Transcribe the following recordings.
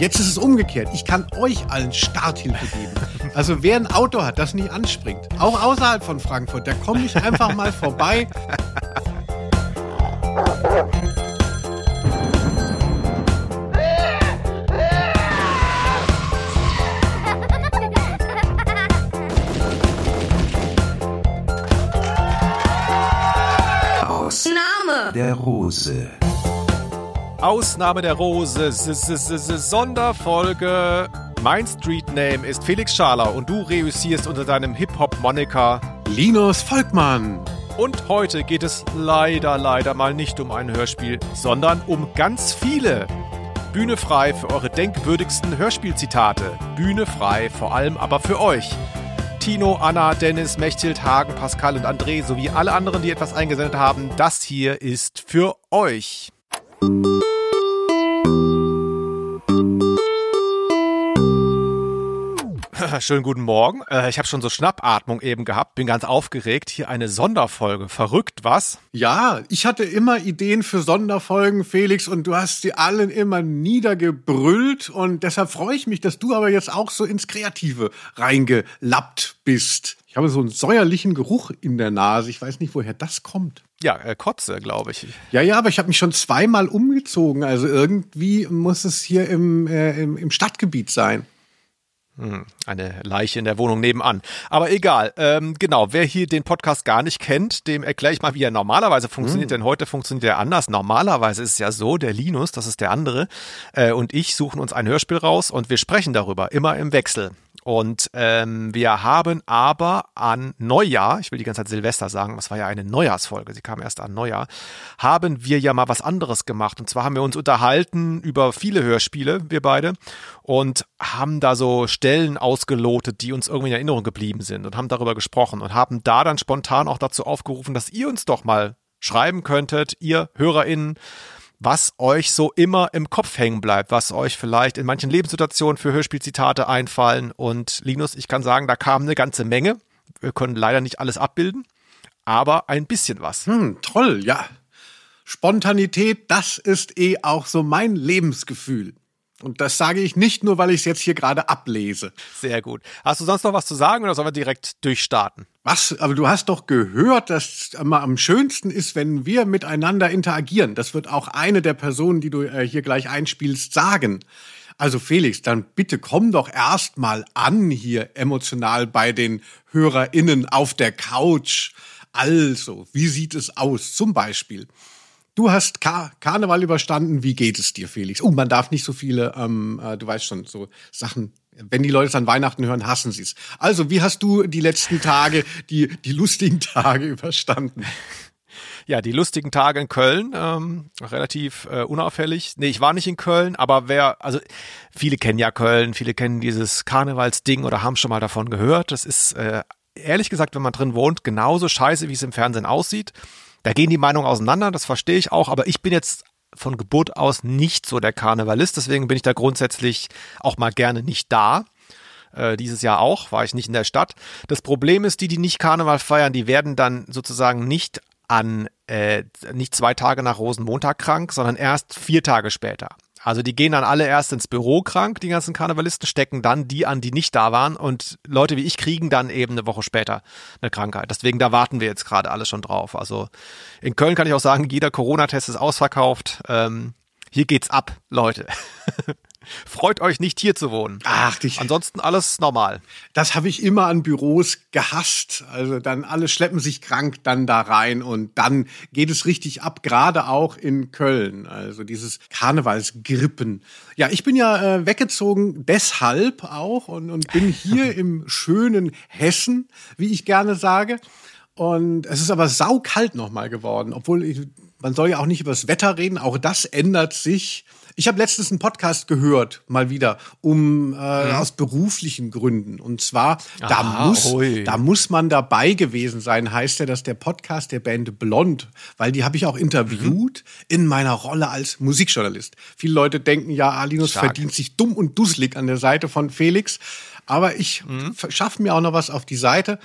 Jetzt ist es umgekehrt. Ich kann euch allen Starthilfe geben. Also wer ein Auto hat, das nie anspringt, auch außerhalb von Frankfurt, da komme ich einfach mal vorbei. Ausnahme der Rose. Ausnahme der Rose, Sonderfolge. Mein Street Name ist Felix Schaler und du reüssierst unter deinem Hip-Hop-Moniker Linus Volkmann. Und heute geht es leider, leider mal nicht um ein Hörspiel, sondern um ganz viele. Bühne frei für eure denkwürdigsten Hörspielzitate. Bühne frei vor allem aber für euch. Tino, Anna, Dennis, Mechthild, Hagen, Pascal und André sowie alle anderen, die etwas eingesendet haben, das hier ist für euch. Schönen guten Morgen. Äh, ich habe schon so Schnappatmung eben gehabt, bin ganz aufgeregt. Hier eine Sonderfolge. Verrückt, was? Ja, ich hatte immer Ideen für Sonderfolgen, Felix, und du hast sie allen immer niedergebrüllt. Und deshalb freue ich mich, dass du aber jetzt auch so ins Kreative reingelappt bist. Ich habe so einen säuerlichen Geruch in der Nase. Ich weiß nicht, woher das kommt. Ja, äh, Kotze, glaube ich. Ja, ja, aber ich habe mich schon zweimal umgezogen. Also irgendwie muss es hier im, äh, im, im Stadtgebiet sein. Hm, eine Leiche in der Wohnung nebenan. Aber egal. Ähm, genau, wer hier den Podcast gar nicht kennt, dem erkläre ich mal, wie er normalerweise funktioniert. Hm. Denn heute funktioniert er anders. Normalerweise ist es ja so, der Linus, das ist der andere, äh, und ich suchen uns ein Hörspiel raus und wir sprechen darüber, immer im Wechsel. Und ähm, wir haben aber an Neujahr, ich will die ganze Zeit Silvester sagen, das war ja eine Neujahrsfolge, sie kam erst an Neujahr, haben wir ja mal was anderes gemacht. Und zwar haben wir uns unterhalten über viele Hörspiele, wir beide, und haben da so Stellen ausgelotet, die uns irgendwie in Erinnerung geblieben sind und haben darüber gesprochen und haben da dann spontan auch dazu aufgerufen, dass ihr uns doch mal schreiben könntet, ihr HörerInnen, was euch so immer im Kopf hängen bleibt, was euch vielleicht in manchen Lebenssituationen für Hörspielzitate einfallen. Und Linus, ich kann sagen, da kam eine ganze Menge. Wir können leider nicht alles abbilden, aber ein bisschen was. Hm, toll, ja. Spontanität, das ist eh auch so mein Lebensgefühl. Und das sage ich nicht nur, weil ich es jetzt hier gerade ablese. Sehr gut. Hast du sonst noch was zu sagen oder sollen wir direkt durchstarten? Was? Aber du hast doch gehört, dass immer am schönsten ist, wenn wir miteinander interagieren. Das wird auch eine der Personen, die du äh, hier gleich einspielst, sagen. Also Felix, dann bitte komm doch erst mal an hier emotional bei den HörerInnen auf der Couch. Also, wie sieht es aus? Zum Beispiel. Du hast Kar Karneval überstanden. Wie geht es dir, Felix? Oh, man darf nicht so viele, ähm, äh, du weißt schon, so Sachen. Wenn die Leute es an Weihnachten hören, hassen sie es. Also, wie hast du die letzten Tage, die, die lustigen Tage überstanden? Ja, die lustigen Tage in Köln, ähm, relativ äh, unauffällig. Nee, ich war nicht in Köln, aber wer, also viele kennen ja Köln, viele kennen dieses Karnevalsding oder haben schon mal davon gehört. Das ist äh, ehrlich gesagt, wenn man drin wohnt, genauso scheiße, wie es im Fernsehen aussieht. Da gehen die Meinungen auseinander, das verstehe ich auch, aber ich bin jetzt von Geburt aus nicht so der Karnevalist, deswegen bin ich da grundsätzlich auch mal gerne nicht da. Äh, dieses Jahr auch, war ich nicht in der Stadt. Das Problem ist, die, die nicht Karneval feiern, die werden dann sozusagen nicht an, äh, nicht zwei Tage nach Rosenmontag krank, sondern erst vier Tage später. Also die gehen dann alle erst ins Büro krank, die ganzen Karnevalisten, stecken dann die an, die nicht da waren und Leute wie ich kriegen dann eben eine Woche später eine Krankheit. Deswegen da warten wir jetzt gerade alle schon drauf. Also in Köln kann ich auch sagen, jeder Corona-Test ist ausverkauft. Ähm, hier geht's ab, Leute. Freut euch nicht hier zu wohnen. Ach, dich. Ansonsten alles normal. Das habe ich immer an Büros gehasst. Also dann alle schleppen sich krank dann da rein und dann geht es richtig ab, gerade auch in Köln. Also dieses Karnevalsgrippen. Ja, ich bin ja äh, weggezogen deshalb auch und, und bin hier im schönen Hessen, wie ich gerne sage. Und es ist aber saukalt nochmal geworden, obwohl ich, man soll ja auch nicht über das Wetter reden, auch das ändert sich. Ich habe letztens einen Podcast gehört, mal wieder, um äh, mhm. aus beruflichen Gründen. Und zwar, da, Aha, muss, da muss man dabei gewesen sein, heißt ja, dass der Podcast der Band Blond, weil die habe ich auch interviewt Mhm. in meiner Rolle als Musikjournalist. Viele Leute denken ja, Alinus Stark. verdient sich dumm und dusselig an der Seite von Felix. Aber ich Mhm. schaffe mir auch noch was auf die Seite.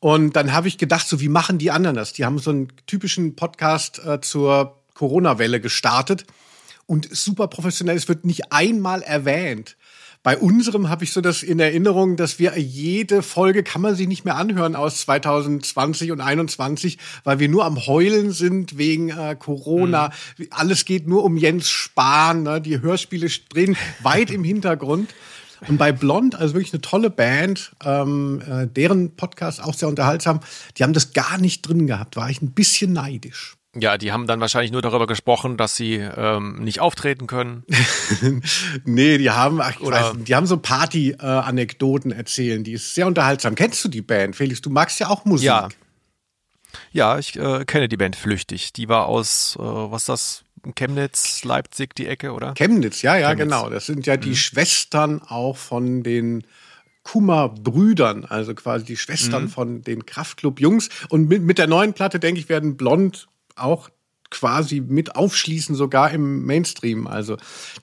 Und dann habe ich gedacht, so wie machen die anderen das? Die haben so einen typischen Podcast äh, zur Corona-Welle gestartet. Und super professionell. Es wird nicht einmal erwähnt. Bei unserem habe ich so das in Erinnerung, dass wir jede Folge kann man sich nicht mehr anhören aus 2020 und 21, weil wir nur am Heulen sind wegen äh, Corona. Mhm. Alles geht nur um Jens Spahn. Ne? Die Hörspiele drehen weit im Hintergrund. Und bei Blond, also wirklich eine tolle Band, ähm, äh, deren Podcast auch sehr unterhaltsam, die haben das gar nicht drin gehabt. War ich ein bisschen neidisch. Ja, die haben dann wahrscheinlich nur darüber gesprochen, dass sie ähm, nicht auftreten können. nee, die haben, ach, Oder weiß, die haben so Party-Anekdoten äh, erzählen. Die ist sehr unterhaltsam. Kennst du die Band, Felix? Du magst ja auch Musik. Ja, ja ich äh, kenne die Band flüchtig. Die war aus, äh, was ist das? Chemnitz, Leipzig, die Ecke, oder? Chemnitz, ja, ja, Chemnitz. genau. Das sind ja die mhm. Schwestern auch von den Kummer-Brüdern, also quasi die Schwestern mhm. von den Kraftclub-Jungs. Und mit, mit der neuen Platte, denke ich, werden Blond auch quasi mit aufschließen, sogar im Mainstream. Also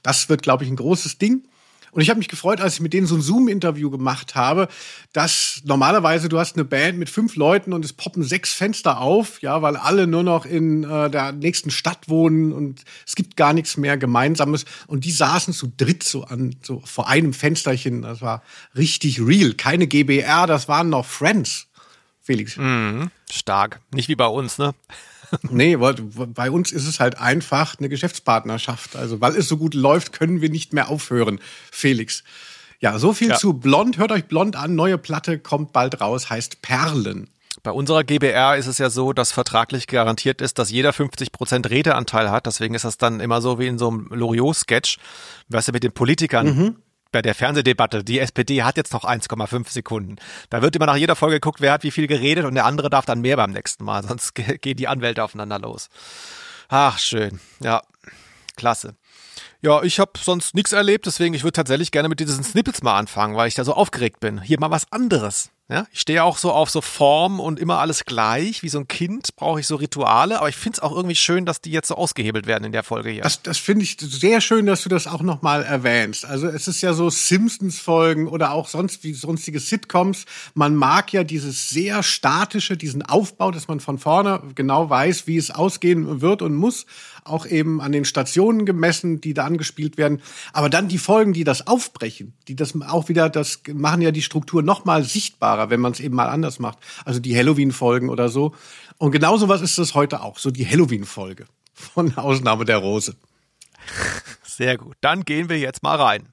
das wird, glaube ich, ein großes Ding. Und ich habe mich gefreut, als ich mit denen so ein Zoom-Interview gemacht habe, dass normalerweise du hast eine Band mit fünf Leuten und es poppen sechs Fenster auf, ja, weil alle nur noch in äh, der nächsten Stadt wohnen und es gibt gar nichts mehr Gemeinsames. Und die saßen zu dritt so an, so vor einem Fensterchen. Das war richtig real. Keine GBR, das waren noch Friends. Felix. Mhm, stark. Nicht wie bei uns, ne? Nee, bei uns ist es halt einfach eine Geschäftspartnerschaft. Also, weil es so gut läuft, können wir nicht mehr aufhören, Felix. Ja, so viel ja. zu Blond. Hört euch Blond an. Neue Platte kommt bald raus, heißt Perlen. Bei unserer GBR ist es ja so, dass vertraglich garantiert ist, dass jeder 50 Prozent Redeanteil hat. Deswegen ist das dann immer so wie in so einem Loriot-Sketch. Weißt du, mit den Politikern. Mhm bei der Fernsehdebatte, die SPD hat jetzt noch 1,5 Sekunden. Da wird immer nach jeder Folge geguckt, wer hat wie viel geredet und der andere darf dann mehr beim nächsten Mal, sonst gehen die Anwälte aufeinander los. Ach, schön. Ja, klasse. Ja, ich habe sonst nichts erlebt, deswegen ich würde tatsächlich gerne mit diesen Snippets mal anfangen, weil ich da so aufgeregt bin. Hier mal was anderes. Ja, ich stehe auch so auf so Form und immer alles gleich. Wie so ein Kind brauche ich so Rituale, aber ich finde es auch irgendwie schön, dass die jetzt so ausgehebelt werden in der Folge hier. Das, das finde ich sehr schön, dass du das auch nochmal erwähnst. Also es ist ja so Simpsons-Folgen oder auch sonst wie sonstige Sitcoms. Man mag ja dieses sehr statische, diesen Aufbau, dass man von vorne genau weiß, wie es ausgehen wird und muss auch eben an den Stationen gemessen, die da angespielt werden. Aber dann die Folgen, die das aufbrechen, die das auch wieder, das machen ja die Struktur noch mal sichtbarer, wenn man es eben mal anders macht. Also die Halloween-Folgen oder so. Und genauso was ist das heute auch, so die Halloween-Folge von Ausnahme der Rose. Sehr gut. Dann gehen wir jetzt mal rein.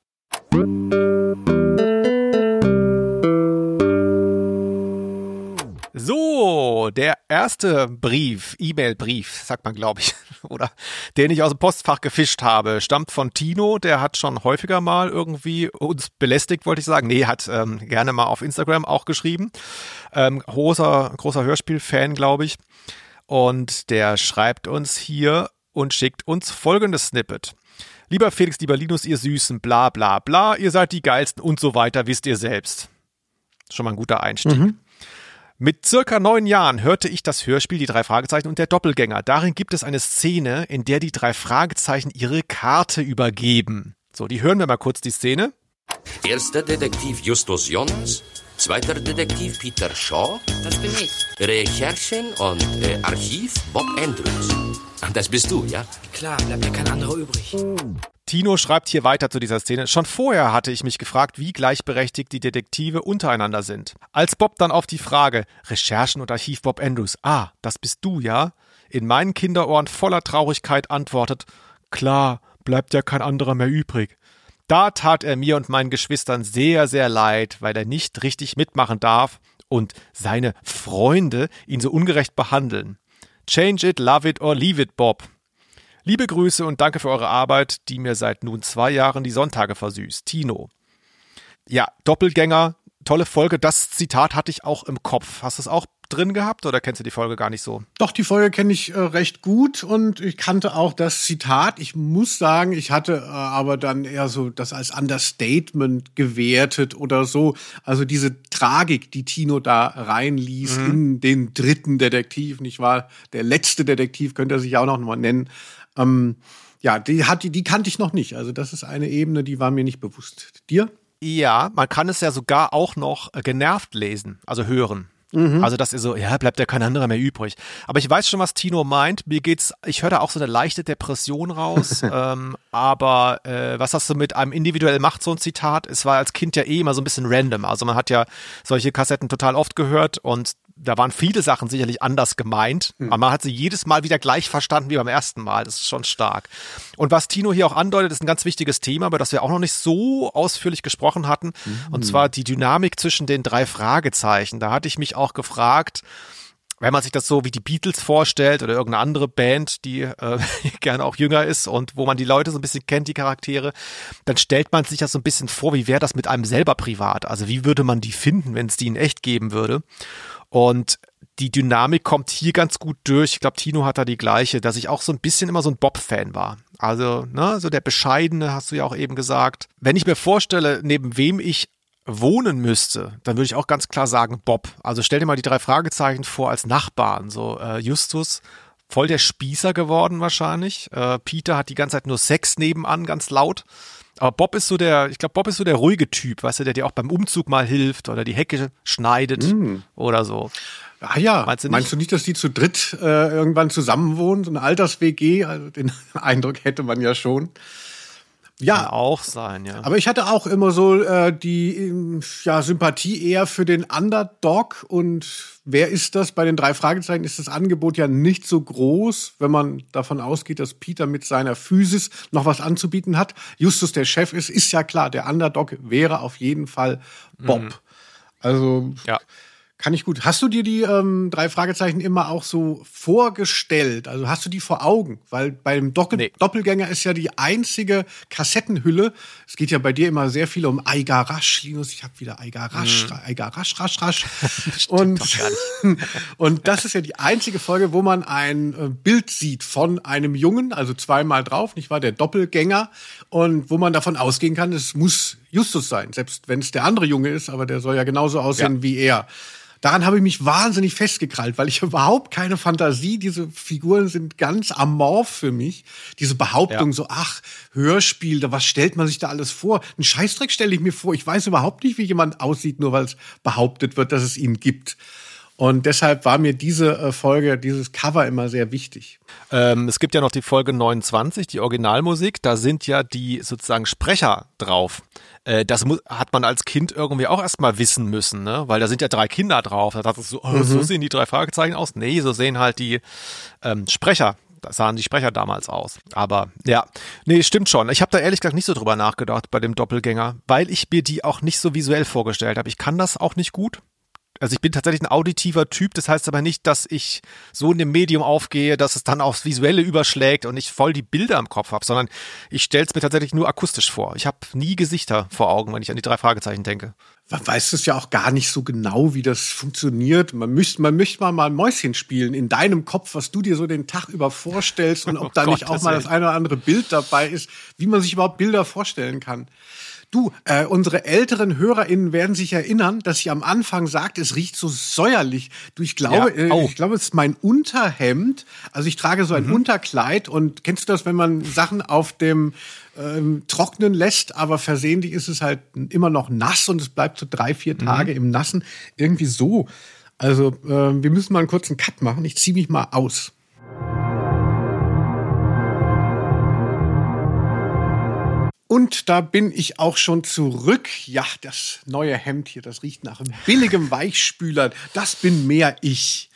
So, der erste Brief, E-Mail-Brief, sagt man, glaube ich, oder den ich aus dem Postfach gefischt habe, stammt von Tino. Der hat schon häufiger mal irgendwie uns belästigt, wollte ich sagen. Nee, hat ähm, gerne mal auf Instagram auch geschrieben. Ähm, großer, großer Hörspiel-Fan, glaube ich. Und der schreibt uns hier und schickt uns folgendes Snippet. Lieber Felix, lieber Linus, ihr Süßen, bla bla bla, ihr seid die Geilsten und so weiter, wisst ihr selbst. Schon mal ein guter Einstieg. Mhm. Mit circa neun Jahren hörte ich das Hörspiel Die drei Fragezeichen und der Doppelgänger. Darin gibt es eine Szene, in der die drei Fragezeichen ihre Karte übergeben. So, die hören wir mal kurz die Szene. Erster Detektiv Justus Jonas, zweiter Detektiv Peter Shaw. Das bin ich. Recherchen und äh, Archiv Bob Andrews. Das bist du, ja? Klar, bleibt ja kein anderer übrig. Tino schreibt hier weiter zu dieser Szene. Schon vorher hatte ich mich gefragt, wie gleichberechtigt die Detektive untereinander sind. Als Bob dann auf die Frage Recherchen und Archiv Bob Andrews, ah, das bist du, ja? In meinen Kinderohren voller Traurigkeit antwortet, klar, bleibt ja kein anderer mehr übrig. Da tat er mir und meinen Geschwistern sehr, sehr leid, weil er nicht richtig mitmachen darf und seine Freunde ihn so ungerecht behandeln. Change it, love it or leave it, Bob. Liebe Grüße und danke für eure Arbeit, die mir seit nun zwei Jahren die Sonntage versüßt. Tino. Ja, Doppelgänger, tolle Folge. Das Zitat hatte ich auch im Kopf. Hast du es auch drin gehabt oder kennst du die Folge gar nicht so? Doch, die Folge kenne ich äh, recht gut und ich kannte auch das Zitat. Ich muss sagen, ich hatte äh, aber dann eher so das als Understatement gewertet oder so. Also diese Tragik, die Tino da reinließ mhm. in den dritten Detektiv, nicht wahr? Der letzte Detektiv könnte er sich auch noch mal nennen. Ähm, ja, die, hat, die, die kannte ich noch nicht. Also das ist eine Ebene, die war mir nicht bewusst. Dir? Ja, man kann es ja sogar auch noch äh, genervt lesen, also hören. Also das ist so, ja, bleibt ja kein anderer mehr übrig. Aber ich weiß schon, was Tino meint. Mir geht's, ich höre da auch so eine leichte Depression raus. ähm, aber äh, was hast du mit einem individuell macht so ein Zitat? Es war als Kind ja eh immer so ein bisschen random. Also man hat ja solche Kassetten total oft gehört und da waren viele Sachen sicherlich anders gemeint, aber man hat sie jedes Mal wieder gleich verstanden wie beim ersten Mal. Das ist schon stark. Und was Tino hier auch andeutet, ist ein ganz wichtiges Thema, über das wir auch noch nicht so ausführlich gesprochen hatten. Und zwar die Dynamik zwischen den drei Fragezeichen. Da hatte ich mich auch gefragt, wenn man sich das so wie die Beatles vorstellt oder irgendeine andere Band, die äh, gerne auch jünger ist und wo man die Leute so ein bisschen kennt, die Charaktere, dann stellt man sich das so ein bisschen vor, wie wäre das mit einem selber privat? Also wie würde man die finden, wenn es die in echt geben würde? Und die Dynamik kommt hier ganz gut durch. Ich glaube, Tino hat da die gleiche, dass ich auch so ein bisschen immer so ein Bob-Fan war. Also, ne, so der Bescheidene, hast du ja auch eben gesagt. Wenn ich mir vorstelle, neben wem ich wohnen müsste, dann würde ich auch ganz klar sagen Bob. Also stell dir mal die drei Fragezeichen vor als Nachbarn. So äh, Justus, voll der Spießer geworden wahrscheinlich. Äh, Peter hat die ganze Zeit nur Sex nebenan, ganz laut. Aber Bob ist so der, ich glaube, Bob ist so der ruhige Typ, weißt du, der dir auch beim Umzug mal hilft oder die Hecke schneidet oder so. Ah ja, Meinst du nicht? meinst du nicht, dass die zu dritt äh, irgendwann zusammenwohnen, so eine Alters-WG? Also den Eindruck hätte man ja schon. Kann Ja, auch sein, ja. aber ich hatte auch immer so äh, die ähm, ja, Sympathie eher für den Underdog. Und wer ist das? Bei den drei Fragezeichen ist das Angebot ja nicht so groß, wenn man davon ausgeht, dass Peter mit seiner Physis noch was anzubieten hat. Justus der Chef ist, ist ja klar, der Underdog wäre auf jeden Fall Bob. Also ja. Kann ich gut. Hast du dir die ähm, drei Fragezeichen immer auch so vorgestellt? Also hast du die vor Augen? Weil beim Doppel Nee. Doppelgänger ist ja die einzige Kassettenhülle. Es geht ja bei dir immer sehr viel um Eiger Rasch, Linus. Ich habe wieder Eiger Rasch, Eiger Rasch, Rasch, Rasch. und, und das ist ja die einzige Folge, wo man ein äh, Bild sieht von einem Jungen, also zweimal drauf, nicht wahr? Der Doppelgänger. Und wo man davon ausgehen kann, es muss Justus sein. Selbst wenn es der andere Junge ist, aber der soll ja genauso aussehen Ja. wie er. Daran habe ich mich wahnsinnig festgekrallt, weil ich überhaupt keine Fantasie, diese Figuren sind ganz amorph für mich. Diese Behauptung Ja. so, ach, Hörspiel, da was stellt man sich da alles vor? Ein Scheißdreck stelle ich mir vor. Ich weiß überhaupt nicht, wie jemand aussieht, nur weil es behauptet wird, dass es ihn gibt. Und deshalb war mir diese äh, Folge, dieses Cover immer sehr wichtig. Ähm, es gibt ja noch die Folge 29, die Originalmusik. Da sind ja die sozusagen Sprecher drauf. Äh, das hat man als Kind irgendwie auch erstmal wissen müssen, ne? Weil da sind ja drei Kinder drauf. Da dachte ich so, oh, so sehen die drei Fragezeichen aus. Nee, so sehen halt die ähm, Sprecher. Da sahen die Sprecher damals aus. Aber ja, nee, stimmt schon. Ich habe da ehrlich gesagt nicht so drüber nachgedacht bei dem Doppelgänger, weil ich mir die auch nicht so visuell vorgestellt habe. Ich kann das auch nicht gut. Also ich bin tatsächlich ein auditiver Typ, das heißt aber nicht, dass ich so in dem Medium aufgehe, dass es dann aufs Visuelle überschlägt und ich voll die Bilder im Kopf habe, sondern ich stelle es mir tatsächlich nur akustisch vor. Ich habe nie Gesichter vor Augen, wenn ich an die drei Fragezeichen denke. Man weiß es ja auch gar nicht so genau, wie das funktioniert. Man müsste, man müsste mal, mal Mäuschen spielen in deinem Kopf, was du dir so den Tag über vorstellst und ob Oh da nicht auch mal das eine oder andere Bild dabei ist, wie man sich überhaupt Bilder vorstellen kann. Du, äh, unsere älteren HörerInnen werden sich erinnern, dass ich am Anfang sagte, es riecht so säuerlich. Du, ich glaube, Ja. äh, ich glaube, es ist mein Unterhemd. Also ich trage so ein Unterkleid und kennst du das, wenn man Sachen auf dem ähm, trocknen lässt, aber versehentlich ist es halt immer noch nass und es bleibt so drei, vier Tage im Nassen. Irgendwie so. Also äh, wir müssen mal einen kurzen Cut machen. Ich ziehe mich mal aus. Und da bin ich auch schon zurück. Ja, das neue Hemd hier, das riecht nach billigem Weichspüler. Das bin mehr ich.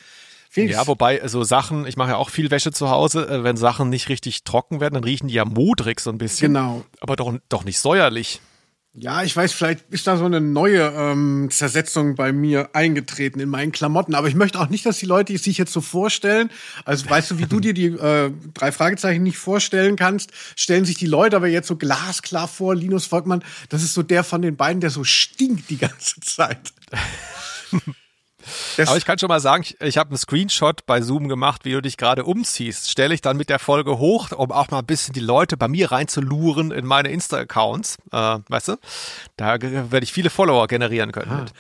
Felix, Ja, wobei so Sachen, ich mache ja auch viel Wäsche zu Hause, äh, wenn Sachen nicht richtig trocken werden, dann riechen die ja modrig so ein bisschen. Genau. Aber doch, doch nicht säuerlich. Ja, ich weiß, vielleicht ist da so eine neue ähm, Zersetzung bei mir eingetreten in meinen Klamotten. Aber ich möchte auch nicht, dass die Leute sich jetzt so vorstellen. Also weißt du, wie du dir die äh, drei Fragezeichen nicht vorstellen kannst, stellen sich die Leute aber jetzt so glasklar vor. Linus Volkmann, das ist so der von den beiden, der so stinkt die ganze Zeit. Das, Aber ich kann schon mal sagen, ich, ich habe einen Screenshot bei Zoom gemacht, wie du dich gerade umziehst. Stelle ich dann mit der Folge hoch, um auch mal ein bisschen die Leute bei mir reinzuluren in meine Insta-Accounts. Äh, weißt du? Da werde ich viele Follower generieren können. Mit.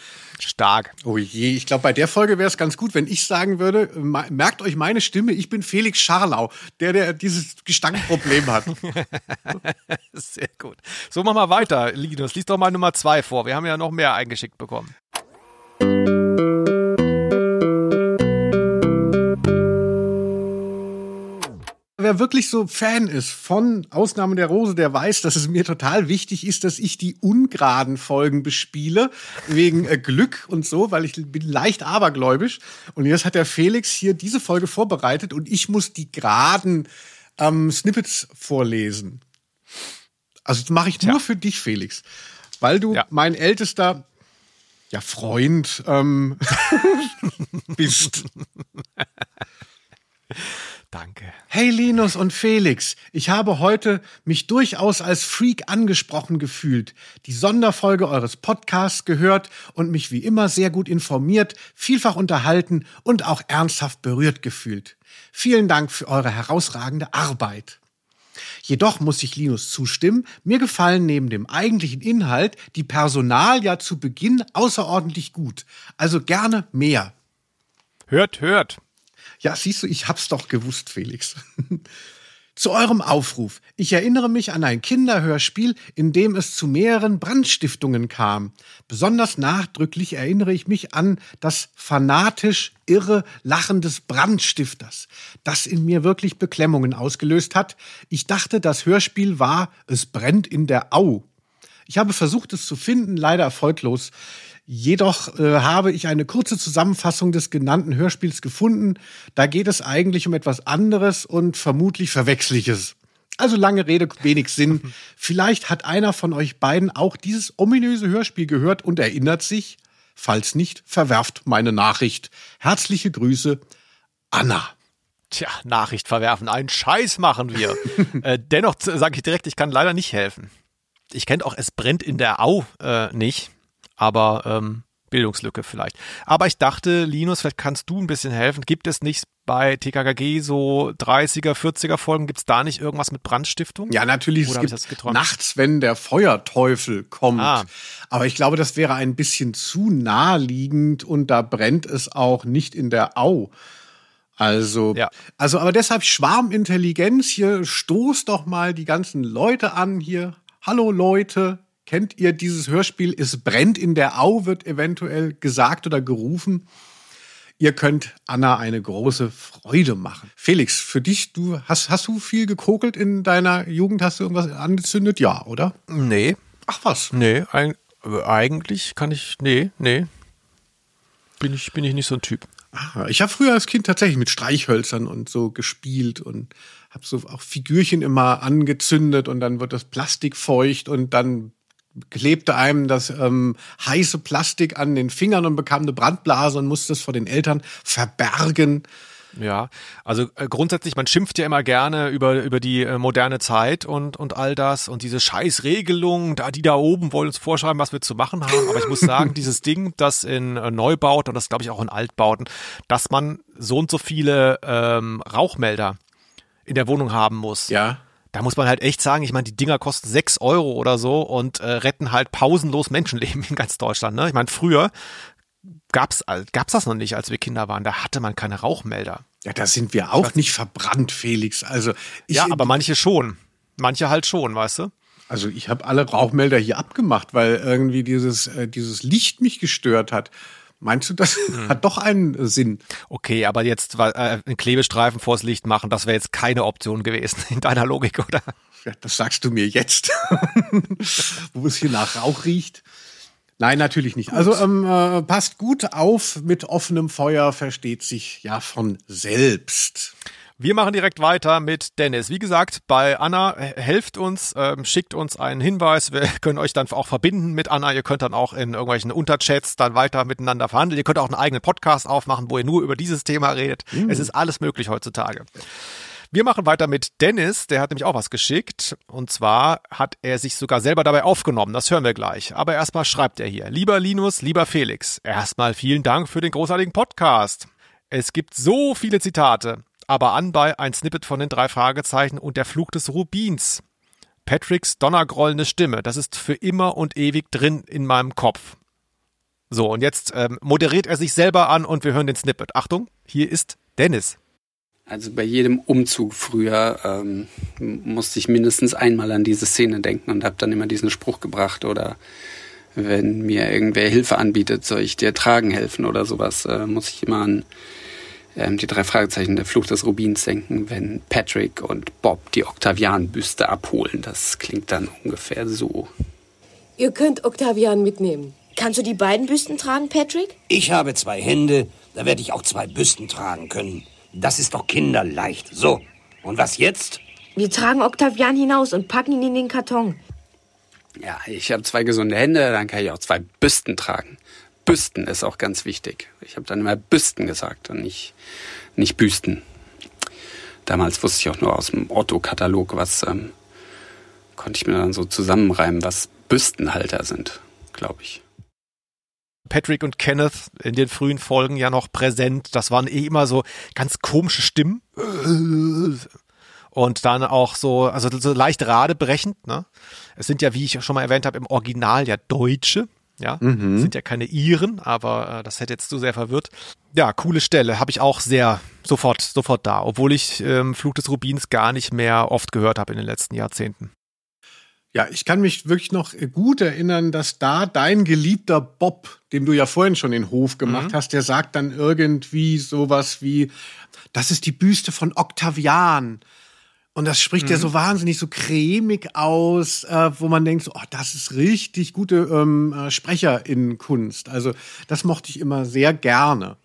Stark. oh je, ich glaube, bei der Folge wäre es ganz gut, wenn ich sagen würde, merkt euch meine Stimme, ich bin Felix Scharlau, der, der dieses Gestankproblem hat. Sehr gut. So, mach mal weiter, Linus. Lies doch mal Nummer zwei vor. Wir haben ja noch mehr eingeschickt bekommen. Wer wirklich so Fan ist von Ausnahme der Rose, der weiß, dass es mir total wichtig ist, dass ich die ungeraden Folgen bespiele, wegen äh, Glück und so, weil ich bin leicht abergläubisch. Und jetzt hat der Felix hier diese Folge vorbereitet und ich muss die geraden ähm, Snippets vorlesen. Also das mache ich nur für dich, Felix. Weil du Ja. mein ältester ja, Freund ähm, bist. Danke. Hey Linus und Felix, ich habe heute mich durchaus als Freak angesprochen gefühlt, die Sonderfolge eures Podcasts gehört und mich wie immer sehr gut informiert, vielfach unterhalten und auch ernsthaft berührt gefühlt. Vielen Dank für eure herausragende Arbeit. Jedoch muss ich Linus zustimmen, mir gefallen neben dem eigentlichen Inhalt die Personalia zu Beginn außerordentlich gut. Also gerne mehr. Hört, hört. Ja, siehst du, ich hab's doch gewusst, Felix. Zu eurem Aufruf. Ich erinnere mich an ein Kinderhörspiel, in dem es zu mehreren Brandstiftungen kam. Besonders nachdrücklich erinnere ich mich an das fanatisch irre Lachen des Brandstifters, das in mir wirklich Beklemmungen ausgelöst hat. Ich dachte, das Hörspiel war Es brennt in der Au. Ich habe versucht, es zu finden, leider erfolglos. Jedoch äh, habe ich eine kurze Zusammenfassung des genannten Hörspiels gefunden. Da geht es eigentlich um etwas anderes und vermutlich Verwechsliches. Also lange Rede, wenig Sinn. Vielleicht hat einer von euch beiden auch dieses ominöse Hörspiel gehört und erinnert sich. Falls nicht, verwerft meine Nachricht. Herzliche Grüße, Anna. Tja, Nachricht verwerfen, einen Scheiß machen wir. äh, dennoch sage ich direkt, ich kann leider nicht helfen. Ich kenne auch Es brennt in der Au äh, nicht, aber ähm, Bildungslücke vielleicht. Aber ich dachte, Linus, vielleicht kannst du ein bisschen helfen. Gibt es nicht bei TKKG so 30er, 40er Folgen, gibt es da nicht irgendwas mit Brandstiftung? Ja, natürlich, Oder es hab ich gibt nachts, wenn der Feuerteufel kommt. Ah. Aber ich glaube, das wäre ein bisschen zu naheliegend und da brennt es auch nicht in der Au. Also, Ja. also, aber deshalb Schwarmintelligenz hier, stoßt doch mal die ganzen Leute an hier. Hallo Leute, kennt ihr dieses Hörspiel? Es brennt in der Au, wird eventuell gesagt oder gerufen. Ihr könnt Anna eine große Freude machen. Felix, für dich, du hast, hast du viel gekokelt in deiner Jugend? Hast du irgendwas angezündet? Ja, oder? Nee, Ach was. nee, äh, eigentlich kann ich, nee, nee. Bin ich, bin ich nicht so ein Typ. Ah, Ich habe früher als Kind tatsächlich mit Streichhölzern und so gespielt und habe so auch Figürchen immer angezündet und dann wird das Plastik feucht und dann klebte einem das ähm, heiße Plastik an den Fingern und bekam eine Brandblase und musste es vor den Eltern verbergen. Ja, also äh, grundsätzlich, man schimpft ja immer gerne über, über die äh, moderne Zeit und, und all das und diese Scheißregelungen, da die da oben wollen uns vorschreiben, was wir zu machen haben. Aber ich muss sagen, dieses Ding, das in äh, Neubauten und das glaube ich auch in Altbauten, dass man so und so viele ähm, Rauchmelder in der Wohnung haben muss. Ja. Da muss man halt echt sagen, ich meine, die Dinger kosten sechs Euro oder so und äh, retten halt pausenlos Menschenleben in ganz Deutschland. Ne? Ich meine, früher gab's gab's das noch nicht, als wir Kinder waren. Da hatte man keine Rauchmelder. Ja, da sind wir auch nicht verbrannt, Felix. Also ich, Ja, aber manche schon. Manche halt schon, weißt du? also ich habe alle Rauchmelder hier abgemacht, weil irgendwie dieses äh, dieses Licht mich gestört hat. Meinst du, das hat doch einen Sinn? Okay, aber jetzt äh, einen Klebestreifen vors Licht machen, das wäre jetzt keine Option gewesen in deiner Logik, oder? Ja, das sagst du mir jetzt, wo es hier nach Rauch riecht. Nein, natürlich nicht. Also ähm, äh, passt gut auf, mit offenem Feuer versteht sich ja von selbst. Wir machen direkt weiter mit Dennis. Wie gesagt, bei Anna helft uns, ähm, schickt uns einen Hinweis. Wir können euch dann auch verbinden mit Anna. Ihr könnt dann auch in irgendwelchen Unterchats dann weiter miteinander verhandeln. Ihr könnt auch einen eigenen Podcast aufmachen, wo ihr nur über dieses Thema redet. Es ist alles möglich heutzutage. Wir machen weiter mit Dennis, der hat nämlich auch was geschickt. Und zwar hat er sich sogar selber dabei aufgenommen. Das hören wir gleich. Aber erstmal schreibt er hier. Lieber Linus, lieber Felix, erstmal vielen Dank für den großartigen Podcast. Es gibt so viele Zitate, aber anbei ein Snippet von den drei Fragezeichen und der Fluch des Rubins. Patricks donnergrollende Stimme, das ist für immer und ewig drin in meinem Kopf. So, und jetzt ähm, moderiert er sich selber an und wir hören den Snippet. Achtung, hier ist Dennis. Also bei jedem Umzug früher ähm, musste ich mindestens einmal an diese Szene denken und habe dann immer diesen Spruch gebracht oder wenn mir irgendwer Hilfe anbietet, soll ich dir tragen helfen oder sowas, äh, muss ich immer an ähm, die drei Fragezeichen der Fluch des Rubins denken, wenn Patrick und Bob die Octavian-Büste abholen. Das klingt dann ungefähr so. Ihr könnt Octavian mitnehmen. Kannst du die beiden Büsten tragen, Patrick? Ich habe zwei Hände, da werde ich auch zwei Büsten tragen können. Das ist doch kinderleicht. So, und was jetzt? Wir tragen Octavian hinaus und packen ihn in den Karton. Ja, ich habe zwei gesunde Hände, dann kann ich auch zwei Büsten tragen. Büsten ist auch ganz wichtig. Ich habe dann immer Büsten gesagt und nicht, nicht Büsten. Damals wusste ich auch nur aus dem Otto-Katalog, was ähm, konnte ich mir dann so zusammenreimen, was Büstenhalter sind, glaube ich. Patrick und Kenneth in den frühen Folgen ja noch präsent. Das waren eh immer so ganz komische Stimmen. Und dann auch so, also so leicht radebrechend, ne? Es sind ja, wie ich schon mal erwähnt habe, im Original ja Deutsche. Ja, Mhm. sind ja keine Iren, aber äh, das hätte jetzt zu sehr verwirrt. Ja, coole Stelle, habe ich auch sehr sofort, sofort da, obwohl ich ähm, Flug des Rubins gar nicht mehr oft gehört habe in den letzten Jahrzehnten. Ja, ich kann mich wirklich noch gut erinnern, dass da dein geliebter Bob, dem du ja vorhin schon den Hof gemacht hast, der sagt dann irgendwie sowas wie, das ist die Büste von Octavian. Und das spricht ja so wahnsinnig so cremig aus, äh, wo man denkt, so, oh, das ist richtig gute ähm, äh, Sprecher in Kunst. Also das mochte ich immer sehr gerne.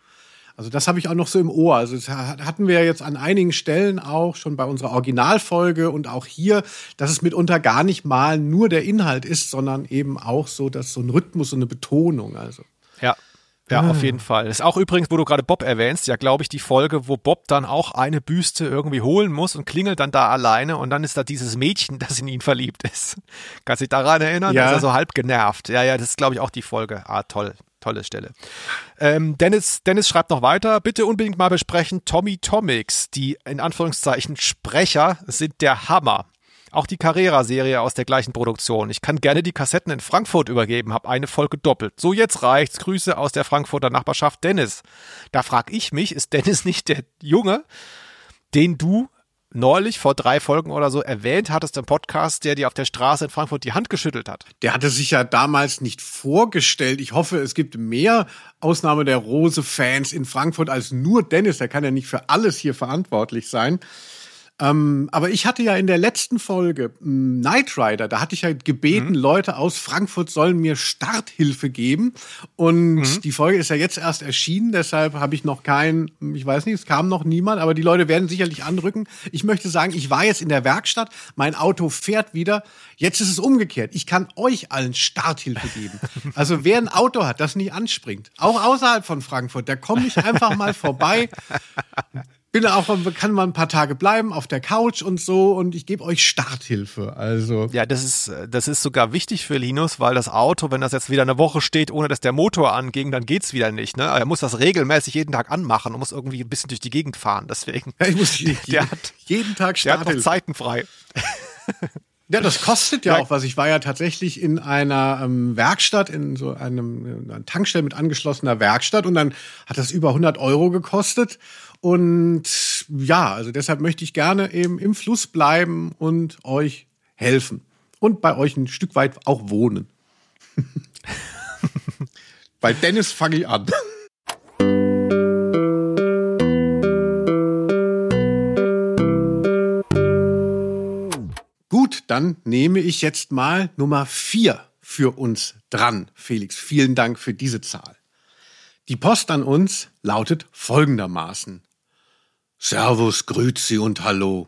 Also das habe ich auch noch so im Ohr. Also das ha- hatten wir jetzt an einigen Stellen auch schon bei unserer Originalfolge und auch hier, dass es mitunter gar nicht mal nur der Inhalt ist, sondern eben auch so, dass so ein Rhythmus und eine Betonung. Also Ja. Ja, auf jeden Fall. Ist auch übrigens, wo du gerade Bob erwähnst, ja, glaube ich, die Folge, wo Bob dann auch eine Büste irgendwie holen muss und klingelt dann da alleine und dann ist da dieses Mädchen, das in ihn verliebt ist. Kannst dich daran erinnern? Ja. Da ist er so halb genervt. Ja, ja, das ist, glaube ich, auch die Folge. Ah, toll. Tolle Stelle. Ähm, Dennis, Dennis schreibt noch weiter, bitte unbedingt mal besprechen, Tommy Tomics, die in Anführungszeichen Sprecher sind der Hammer. Auch die Carrera-Serie aus der gleichen Produktion. Ich kann gerne die Kassetten in Frankfurt übergeben, hab eine Folge doppelt. So, jetzt reicht's. Grüße aus der Frankfurter Nachbarschaft Dennis. Da frag ich mich, ist Dennis nicht der Junge, den du neulich vor drei Folgen oder so erwähnt hattest im Podcast, der dir auf der Straße in Frankfurt die Hand geschüttelt hat? der hatte sich ja damals nicht vorgestellt. Ich hoffe, es gibt mehr Ausnahme der Rose-Fans in Frankfurt als nur Dennis. Der kann ja nicht für alles hier verantwortlich sein. Ähm, aber ich hatte ja in der letzten Folge m, Knight Rider, da hatte ich ja gebeten, Leute aus Frankfurt sollen mir Starthilfe geben. Und die Folge ist ja jetzt erst erschienen, deshalb habe ich noch keinen, ich weiß nicht, es kam noch niemand, aber die Leute werden sicherlich anrücken. Ich möchte sagen, ich war jetzt in der Werkstatt, mein Auto fährt wieder. Jetzt ist es umgekehrt. Ich kann euch allen Starthilfe geben. Also wer ein Auto hat, das nicht anspringt, auch außerhalb von Frankfurt, da komme ich einfach mal vorbei bin auch, kann mal ein paar Tage bleiben auf der Couch und so und ich gebe euch Starthilfe. Also Ja, das ist, das ist sogar wichtig für Linus, weil das Auto, wenn das jetzt wieder eine Woche steht, ohne dass der Motor anging, dann geht's wieder nicht. Ne? Er muss das regelmäßig jeden Tag anmachen und muss irgendwie ein bisschen durch die Gegend fahren. Deswegen. ja, ich muss jeden, Der hat- jeden Tag Der hat noch Starthilfe. Zeiten frei. Ja, das kostet ja, Ja. auch was. Ich war ja tatsächlich in einer ähm, Werkstatt, in so einem äh, einer Tankstelle mit angeschlossener Werkstatt und dann hat das über 100 Euro gekostet. Und ja, also deshalb möchte ich gerne eben im Fluss bleiben und euch helfen. Und bei euch ein Stück weit auch wohnen. bei Dennis fange ich an. Gut, dann nehme ich jetzt mal Nummer vier für uns dran, Felix. Vielen Dank für diese Zahl. Die Post an uns lautet folgendermaßen. Servus, Grüezi und Hallo.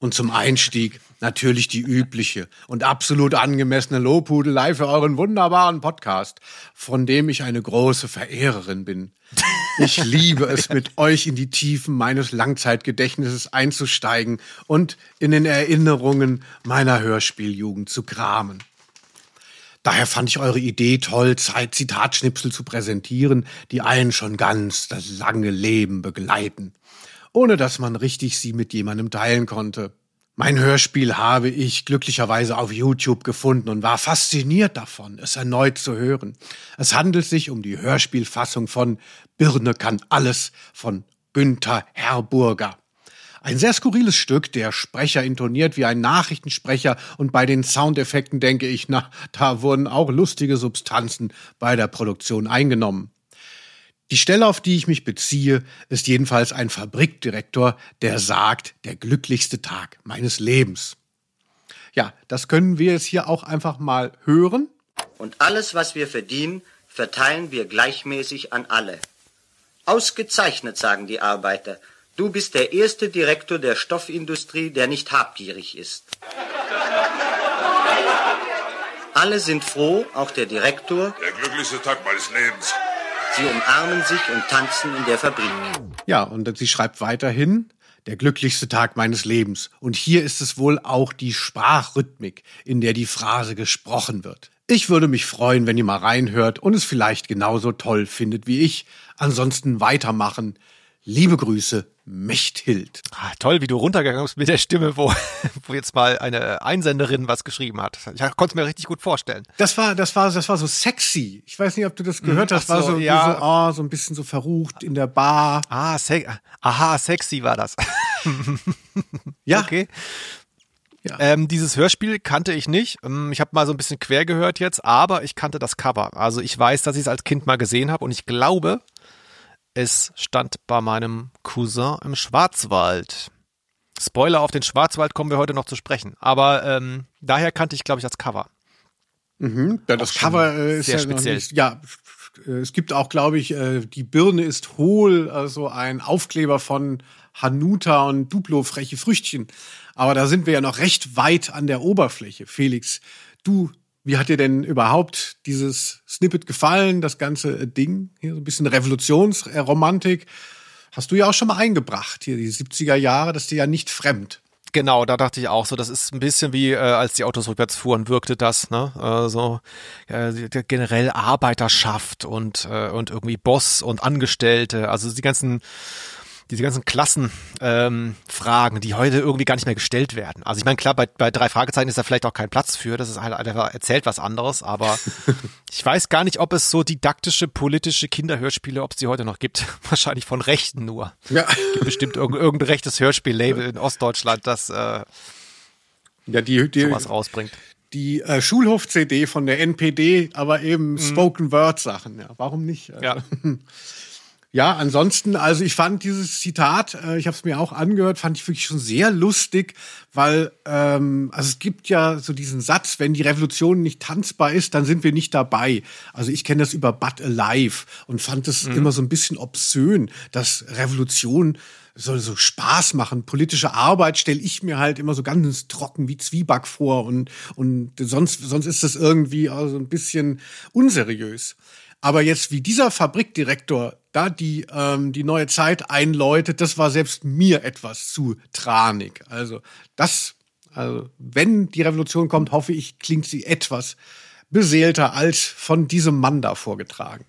Und zum Einstieg natürlich die übliche und absolut angemessene Lobhudelei für euren wunderbaren Podcast, von dem ich eine große Verehrerin bin. Ich liebe es, mit euch in die Tiefen meines Langzeitgedächtnisses einzusteigen und in den Erinnerungen meiner Hörspieljugend zu kramen. Daher fand ich eure Idee toll, Zeit Zitatschnipsel zu präsentieren, die einen schon ganz das lange Leben begleiten, ohne dass man richtig sie mit jemandem teilen konnte. Mein Hörspiel habe ich glücklicherweise auf YouTube gefunden und war fasziniert davon, es erneut zu hören. Es handelt sich um die Hörspielfassung von Birne kann alles von Günther Herburger. Ein sehr skurriles Stück, der Sprecher intoniert wie ein Nachrichtensprecher und bei den Soundeffekten denke ich, na, da wurden auch lustige Substanzen bei der Produktion eingenommen. Die Stelle, auf die ich mich beziehe, ist jedenfalls ein Fabrikdirektor, der sagt, der glücklichste Tag meines Lebens. Ja, das können wir jetzt hier auch einfach mal hören. Und alles, was wir verdienen, verteilen wir gleichmäßig an alle. Ausgezeichnet, sagen die Arbeiter. Du bist der erste Direktor der Stoffindustrie, der nicht habgierig ist. Alle sind froh, auch der Direktor. Der glücklichste Tag meines Lebens. Sie umarmen sich und tanzen in der Fabrik. Ja, und sie schreibt weiterhin, der glücklichste Tag meines Lebens. Und hier ist es wohl auch die Sprachrhythmik, in der die Phrase gesprochen wird. Ich würde mich freuen, wenn ihr mal reinhört und es vielleicht genauso toll findet wie ich. Ansonsten weitermachen. Liebe Grüße, Mechthild. Ah, toll, wie du runtergegangen bist mit der Stimme, wo, wo jetzt mal eine Einsenderin was geschrieben hat. Ich konnte es mir richtig gut vorstellen. Das war, das war, das war so sexy. Ich weiß nicht, ob du das gehört Mhm, hast. ach War so, so, ja. so, oh, so ein bisschen so verrucht in der Bar. Ah, se aha, sexy war das. Ja, Okay. Ja. Ähm, dieses Hörspiel kannte ich nicht. Ähm, Ich habe mal so ein bisschen quer gehört jetzt, aber ich kannte das Cover. Also ich weiß, dass ich es als Kind mal gesehen habe und ich glaube, es stand bei meinem Cousin im Schwarzwald. Spoiler, auf den Schwarzwald kommen wir heute noch zu sprechen. Aber ähm, daher kannte ich, glaube ich, das Cover. Ja, das Cover äh, ist sehr ja noch speziell. nicht, ja, äh, es gibt auch, glaube ich, äh, die Birne ist hohl, also ein Aufkleber von Hanuta und Duplo freche Früchtchen. Aber da sind wir ja noch recht weit an der Oberfläche. Felix, du, wie hat dir denn überhaupt dieses Snippet gefallen, das ganze äh, Ding? Hier so ein bisschen Revolutionsromantik. Hast du ja auch schon mal eingebracht, hier die 70er Jahre, das ist dir ja nicht fremd. Genau, da dachte ich auch so, das ist ein bisschen wie, äh, als die Autos rückwärts fuhren, wirkte das, ne? Äh, so äh, generell Arbeiterschaft und, äh, und irgendwie Boss und Angestellte, also die ganzen, diese ganzen Klassenfragen, ähm, die heute irgendwie gar nicht mehr gestellt werden. Also ich meine, klar, bei, bei drei Fragezeichen ist da vielleicht auch kein Platz für, das ist halt einfach erzählt was anderes, aber ich weiß gar nicht, ob es so didaktische, politische Kinderhörspiele, ob es die heute noch gibt. Wahrscheinlich von Rechten nur Ja. gibt bestimmt irgendein, irgendein rechtes Hörspiellabel in Ostdeutschland, das äh, Ja, die, die, sowas rausbringt. die äh, Schulhof-CD von der NPD, aber eben Spoken-Word-Sachen. Ja, warum nicht? Ja. Ja, ansonsten, also ich fand dieses Zitat, äh, ich habe es mir auch angehört, fand ich wirklich schon sehr lustig, weil ähm, also es gibt ja so diesen Satz, wenn die Revolution nicht tanzbar ist, dann sind wir nicht dabei. Also ich kenne das über But Alive und fand es immer so ein bisschen obszön, dass Revolution soll so Spaß machen. Politische Arbeit stelle ich mir halt immer so ganz trocken wie Zwieback vor und und sonst sonst ist das irgendwie also ein bisschen unseriös. Aber jetzt wie dieser Fabrikdirektor da die, ähm, die neue Zeit einläutet, das war selbst mir etwas zu tranig. Also das, also wenn die Revolution kommt, hoffe ich, klingt sie etwas beseelter als von diesem Mann da vorgetragen.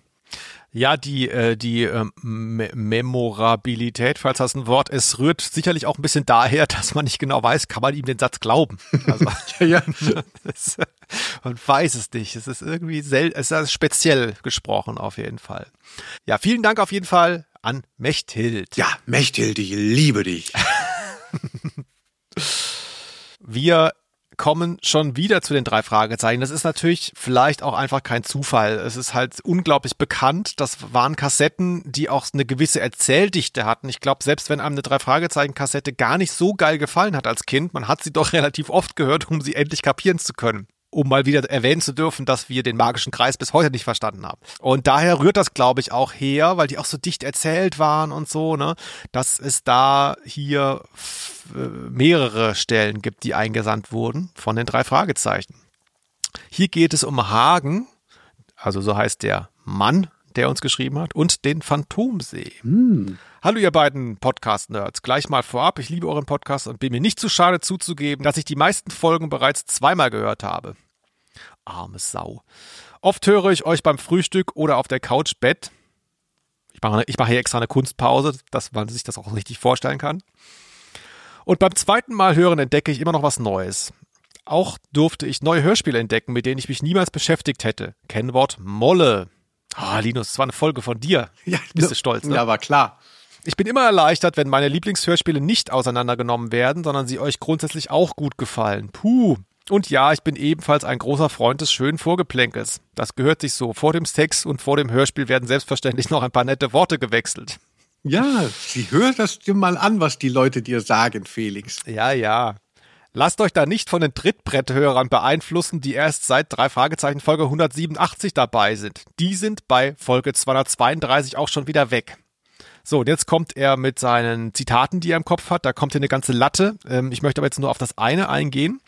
Ja, die, äh, die ähm, Me Memorabilität, falls das ein Wort ist, rührt sicherlich auch ein bisschen daher, dass man nicht genau weiß, kann man ihm den Satz glauben. Also, Ja, das, man weiß es nicht. Es ist irgendwie sel es ist speziell gesprochen auf jeden Fall. Ja, vielen Dank auf jeden Fall an Mechthild. ja Mechthild, ich liebe dich. Wir kommen schon wieder zu den drei Fragezeichen. Das ist natürlich vielleicht auch einfach kein Zufall. Es ist halt unglaublich bekannt. Das waren Kassetten, die auch eine gewisse Erzähldichte hatten. Ich glaube, selbst wenn einem eine drei Fragezeichen Kassette gar nicht so geil gefallen hat als Kind, man hat sie doch relativ oft gehört, um sie endlich kapieren zu können. Um mal wieder erwähnen zu dürfen, dass wir den magischen Kreis bis heute nicht verstanden haben. Und daher rührt das, glaube ich, auch her, weil die auch so dicht erzählt waren und so, ne, dass es da hier äh, mehrere Stellen gibt, die eingesandt wurden von den drei Fragezeichen. Hier geht es um Hagen, also so heißt der Mann, der uns geschrieben hat, und den Phantomsee. Hallo ihr beiden Podcast-Nerds. Gleich mal vorab, ich liebe euren Podcast und bin mir nicht zu schade zuzugeben, dass ich die meisten Folgen bereits zweimal gehört habe. Arme Sau. Oft höre ich euch beim Frühstück oder auf der Couch Bett. Ich mache, ich mache hier extra eine Kunstpause, dass man sich das auch richtig vorstellen kann. Und beim zweiten Mal hören entdecke ich immer noch was Neues. Auch durfte ich neue Hörspiele entdecken, mit denen ich mich niemals beschäftigt hätte. Kennwort Molle. Ah, Linus, das war eine Folge von dir. Ja, Bist du stolz, ne? Ja, war klar. Ich bin immer erleichtert, wenn meine Lieblingshörspiele nicht auseinandergenommen werden, sondern sie euch grundsätzlich auch gut gefallen. Puh. Und ja, ich bin ebenfalls ein großer Freund des schönen Vorgeplänkels. Das gehört sich so. Vor dem Sex und vor dem Hörspiel werden selbstverständlich noch ein paar nette Worte gewechselt. Ja, sie hört das dir mal an, was die Leute dir sagen, Felix. Ja, ja. Lasst euch da nicht von den Trittbretthörern beeinflussen, die erst seit drei Fragezeichen Folge 187 dabei sind. Die sind bei Folge 232 auch schon wieder weg. So, und jetzt kommt er mit seinen Zitaten, die er im Kopf hat. Da kommt hier eine ganze Latte. Ähm, ich möchte aber jetzt nur auf das eine eingehen.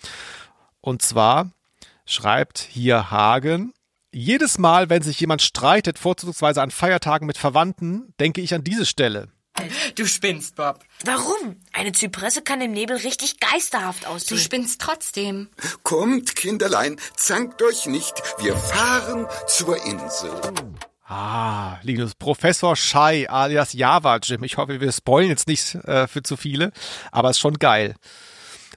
Und zwar schreibt hier Hagen, jedes Mal, wenn sich jemand streitet, vorzugsweise an Feiertagen mit Verwandten, denke ich an diese Stelle. Du spinnst, Bob. Warum? Eine Zypresse kann im Nebel richtig geisterhaft aussehen. Du spinnst trotzdem. Kommt, Kinderlein, zankt euch nicht. Wir fahren zur Insel. Ah, Linus, Professor Shai alias Java Jim. Ich hoffe, wir spoilen jetzt nicht äh, für zu viele, aber ist schon geil.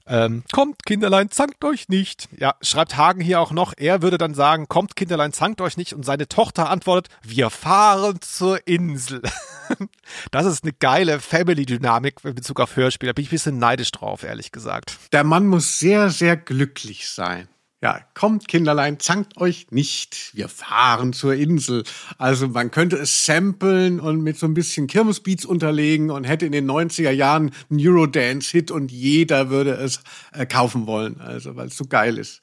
Ähm, kommt, Kinderlein, zankt euch nicht. Ja, schreibt Hagen hier auch noch. Er würde dann sagen, kommt, Kinderlein, zankt euch nicht. Und seine Tochter antwortet, wir fahren zur Insel. das ist eine geile Family-Dynamik in Bezug auf Hörspiel. Da bin ich ein bisschen neidisch drauf, ehrlich gesagt. Der Mann muss sehr, sehr glücklich sein. Ja, kommt Kinderlein, zankt euch nicht. Wir fahren zur Insel. Also man könnte es samplen und mit so ein bisschen Kirmesbeats unterlegen und hätte in den 90er Jahren einen Eurodance-Hit und jeder würde es äh, kaufen wollen. Also weil es so geil ist.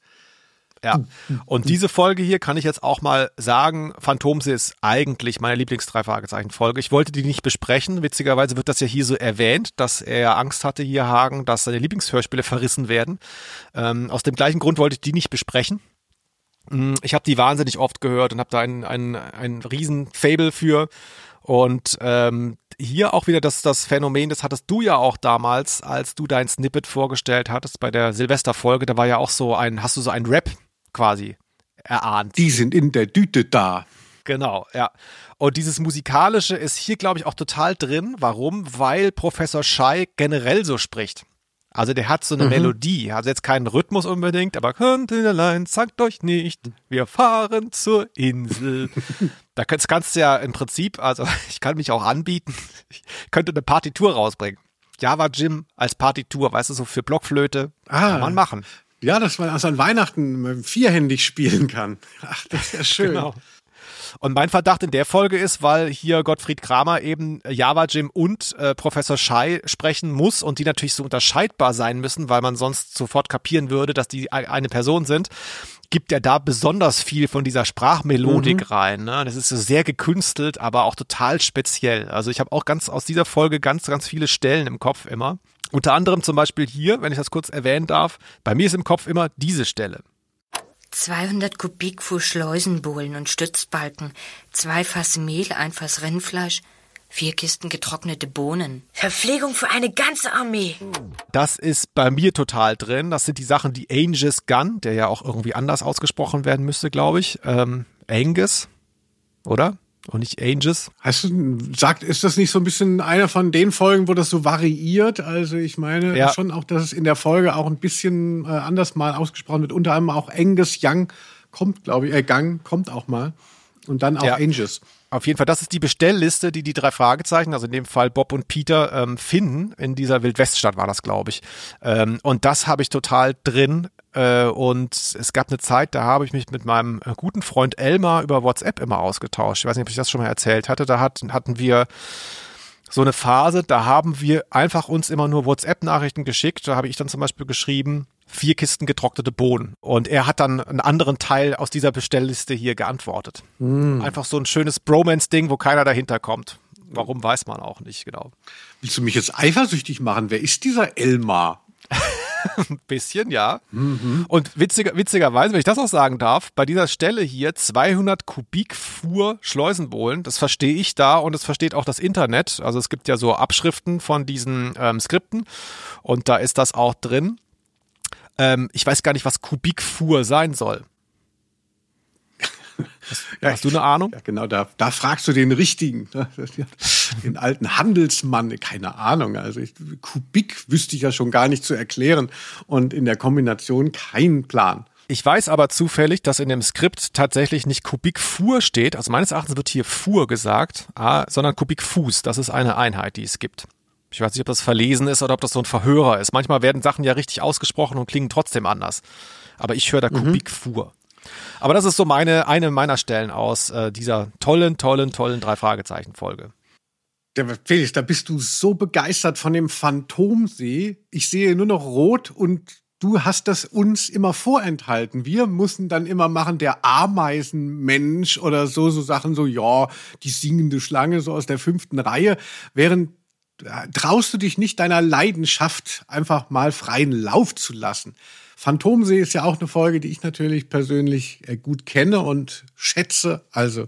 Ja. Und diese Folge hier kann ich jetzt auch mal sagen, Phantomse ist eigentlich meine Lieblings-Drei-Fragezeichen-Folge. Ich wollte die nicht besprechen. Witzigerweise wird das ja hier so erwähnt, dass er Angst hatte, hier Hagen, dass seine Lieblingshörspiele verrissen werden. Ähm, aus dem gleichen Grund wollte ich die nicht besprechen. Mm, Ich habe die wahnsinnig oft gehört und habe da ein, ein, ein riesen Fable für. Und ähm, hier auch wieder das, das Phänomen, das hattest du ja auch damals, als du dein Snippet vorgestellt hattest bei der Silvesterfolge. Da war ja auch so ein, hast du so ein Rap quasi erahnt. Die sind in der Düte da. Genau, ja. Und dieses Musikalische ist hier, glaube ich, auch total drin. Warum? Weil Professor Schei generell so spricht. Also der hat so eine Mhm. Melodie, also jetzt keinen Rhythmus unbedingt, aber könnt ihr allein, sagt euch nicht, wir fahren zur Insel. da kannst, kannst du ja im Prinzip, also ich kann mich auch anbieten, ich könnte eine Partitur rausbringen. Java Jim als Partitur, weißt du, so für Blockflöte, kann man machen. Ja, dass man also an Weihnachten vierhändig spielen kann. Ach, das ist ja schön. Genau. Und mein Verdacht in der Folge ist, weil hier Gottfried Kramer eben Java Jim und äh, Professor Schei sprechen muss und die natürlich so unterscheidbar sein müssen, weil man sonst sofort kapieren würde, dass die eine Person sind, gibt er da besonders viel von dieser Sprachmelodik Mhm. rein. Ne? Das ist so sehr gekünstelt, aber auch total speziell. Also ich habe auch ganz aus dieser Folge ganz, ganz viele Stellen im Kopf immer. Unter anderem zum Beispiel hier, wenn ich das kurz erwähnen darf, bei mir ist im Kopf immer diese Stelle. 200 Kubikfuhr Schleusenbohlen und Stützbalken, zwei Fass Mehl, ein Fass Rindfleisch, vier Kisten getrocknete Bohnen. Verpflegung für eine ganze Armee. Das ist bei mir total drin. Das sind die Sachen, die Angus Gunn, der ja auch irgendwie anders ausgesprochen werden müsste, glaube ich. Ähm, Angus, oder? Und nicht Angus. Hast du, sagt, ist das nicht so ein bisschen einer von den Folgen, wo das so variiert? Also ich meine Ja. schon auch, dass es in der Folge auch ein bisschen äh, anders mal ausgesprochen wird. Unter anderem auch Angus Young kommt, glaube ich, äh, Gang kommt auch mal. Und dann auch Ja. Angus. Auf jeden Fall, das ist die Bestellliste, die die drei Fragezeichen, also in dem Fall Bob und Peter, ähm, finden. In dieser Wildweststadt war das, glaube ich. Ähm, und das habe ich total drin. Äh, und es gab eine Zeit, da habe ich mich mit meinem äh, guten Freund Elmar über WhatsApp immer ausgetauscht. Ich weiß nicht, ob ich das schon mal erzählt hatte. Da hat, hatten wir so eine Phase, da haben wir einfach uns immer nur WhatsApp-Nachrichten geschickt. Da habe ich dann zum Beispiel geschrieben, vier Kisten getrocknete Bohnen. Und er hat dann einen anderen Teil aus dieser Bestellliste hier geantwortet. Mm. Einfach so ein schönes Bromance-Ding, wo keiner dahinter kommt. Warum weiß man auch nicht genau. Willst du mich jetzt eifersüchtig machen? Wer ist dieser Elmar? Ein bisschen, ja. Und witziger, witzigerweise, wenn ich das auch sagen darf, bei dieser Stelle hier 200 Kubikfuhr Schleusenbohlen, das verstehe ich da und das versteht auch das Internet. Also es gibt ja so Abschriften von diesen ähm, Skripten und da ist das auch drin. Ähm, ich weiß gar nicht, was Kubikfuhr sein soll. Ja, Hast du eine Ahnung? Ja, genau, da, da fragst du den richtigen, den alten Handelsmann, keine Ahnung. Also ich, Kubik wüsste ich ja schon gar nicht zu erklären und in der Kombination kein Plan. Ich weiß aber zufällig, dass in dem Skript tatsächlich nicht Kubikfuhr steht. Also meines Erachtens wird hier Fuhr gesagt, ah, sondern Kubikfuß. Das ist eine Einheit, die es gibt. Ich weiß nicht, ob das verlesen ist oder ob das so ein Verhörer ist. Manchmal werden Sachen ja richtig ausgesprochen und klingen trotzdem anders. Aber ich höre da Kubikfuhr. Aber das ist so meine, eine meiner Stellen aus äh, dieser tollen, tollen, tollen Drei-Fragezeichen-Folge. Der Felix, da bist du so begeistert von dem Phantomsee. Ich sehe nur noch rot und du hast das uns immer vorenthalten. Wir mussten dann immer machen, der Ameisenmensch oder so, so Sachen so, ja, die singende Schlange so aus der fünften Reihe. Während äh, traust du dich nicht deiner Leidenschaft einfach mal freien Lauf zu lassen. Phantomsee ist ja auch eine Folge, die ich natürlich persönlich äh, gut kenne und schätze. Also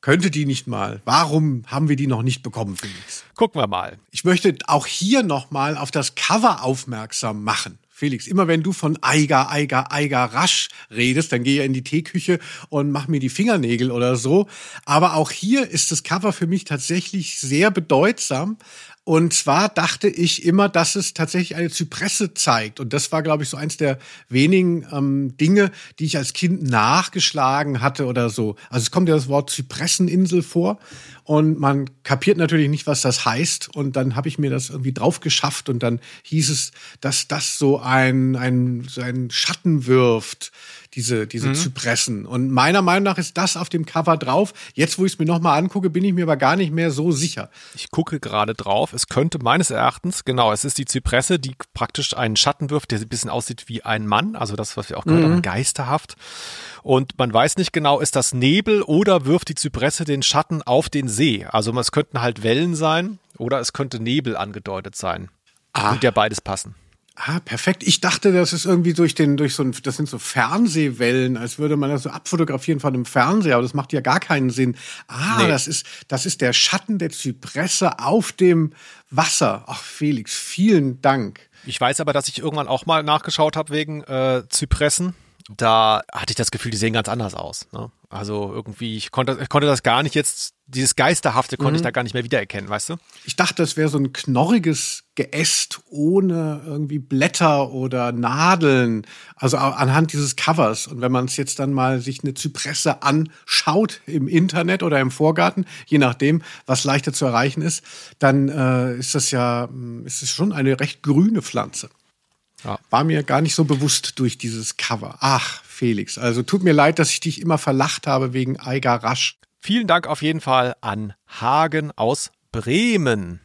könnte die nicht mal? Warum haben wir die noch nicht bekommen, Felix? Gucken wir mal. Ich möchte auch hier noch mal auf das Cover aufmerksam machen. Felix, immer wenn du von Eiger, Eiger, Eiger rasch redest, dann gehe ich in die Teeküche und mach mir die Fingernägel oder so. Aber auch hier ist das Cover für mich tatsächlich sehr bedeutsam. Und zwar dachte ich immer, dass es tatsächlich eine Zypresse zeigt. Und das war, glaube ich, so eins der wenigen ähm, Dinge, die ich als Kind nachgeschlagen hatte oder so. Also es kommt ja das Wort Zypresseninsel vor und man kapiert natürlich nicht, was das heißt. Und dann habe ich mir das irgendwie drauf geschafft und dann hieß es, dass das so ein, ein, so ein Schatten wirft diese, diese Mhm. Zypressen. Und meiner Meinung nach ist das auf dem Cover drauf. Jetzt, wo ich es mir nochmal angucke, bin ich mir aber gar nicht mehr so sicher. Ich gucke gerade drauf. Es könnte meines Erachtens, genau, es ist die Zypresse, die praktisch einen Schatten wirft, der ein bisschen aussieht wie ein Mann. Also das, was wir auch gehört Mhm. haben, geisterhaft. Und man weiß nicht genau, ist das Nebel oder wirft die Zypresse den Schatten auf den See? Also es könnten halt Wellen sein oder es könnte Nebel angedeutet sein. Ah. Wird ja beides passen. Ah, perfekt. Ich dachte, das ist irgendwie durch den, durch so ein, das sind so Fernsehwellen, als würde man das so abfotografieren von einem Fernseher, aber das macht ja gar keinen Sinn. Ah, Nee. das ist, das ist der Schatten der Zypresse auf dem Wasser. Ach, Felix, vielen Dank. Ich weiß aber, dass ich irgendwann auch mal nachgeschaut habe wegen äh, Zypressen. Da hatte ich das Gefühl, die sehen ganz anders aus. Ne? Also irgendwie, ich konnte, ich konnte das gar nicht jetzt, dieses Geisterhafte konnte Mhm. ich da gar nicht mehr wiedererkennen, weißt du? Ich dachte, das wäre so ein knorriges Geäst ohne irgendwie Blätter oder Nadeln. Also anhand dieses Covers. Und wenn man es jetzt dann mal sich eine Zypresse anschaut im Internet oder im Vorgarten, je nachdem, was leichter zu erreichen ist, dann äh, ist das ja, mh, ist es schon eine recht grüne Pflanze. Ja. War mir gar nicht so bewusst durch dieses Cover. Ach, Felix, also tut mir leid, dass ich dich immer verlacht habe wegen Eiger Rasch. Vielen Dank auf jeden Fall an Hagen aus Bremen.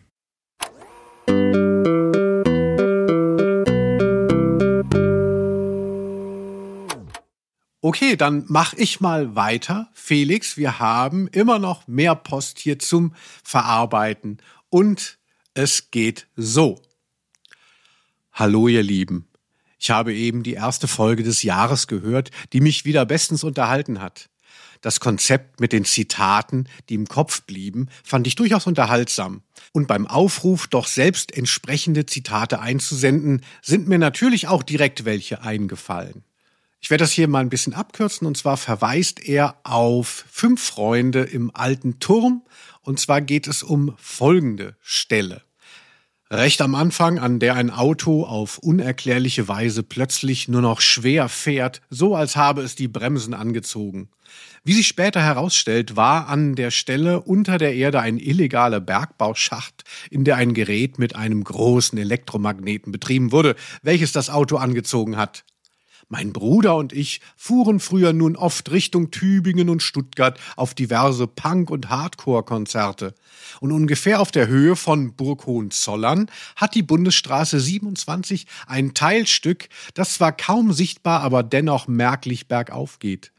Okay, dann mach ich mal weiter. Felix, wir haben immer noch mehr Post hier zum Verarbeiten. Und es geht so. Hallo, ihr Lieben. Ich habe eben die erste Folge des Jahres gehört, die mich wieder bestens unterhalten hat. Das Konzept mit den Zitaten, die im Kopf blieben, fand ich durchaus unterhaltsam. Und beim Aufruf, doch selbst entsprechende Zitate einzusenden, sind mir natürlich auch direkt welche eingefallen. Ich werde das hier mal ein bisschen abkürzen und zwar verweist er auf fünf Freunde im alten Turm und zwar geht es um folgende Stelle. Recht am Anfang, an der ein Auto auf unerklärliche Weise plötzlich nur noch schwer fährt, so als habe es die Bremsen angezogen. Wie sich später herausstellt, war an der Stelle unter der Erde ein illegaler Bergbauschacht, in der ein Gerät mit einem großen Elektromagneten betrieben wurde, welches das Auto angezogen hat. Mein Bruder und ich fuhren früher nun oft Richtung Tübingen und Stuttgart auf diverse Punk- und Hardcore-Konzerte. Und ungefähr auf der Höhe von Burg Hohenzollern hat die Bundesstraße 27 ein Teilstück, das zwar kaum sichtbar, aber dennoch merklich bergauf geht.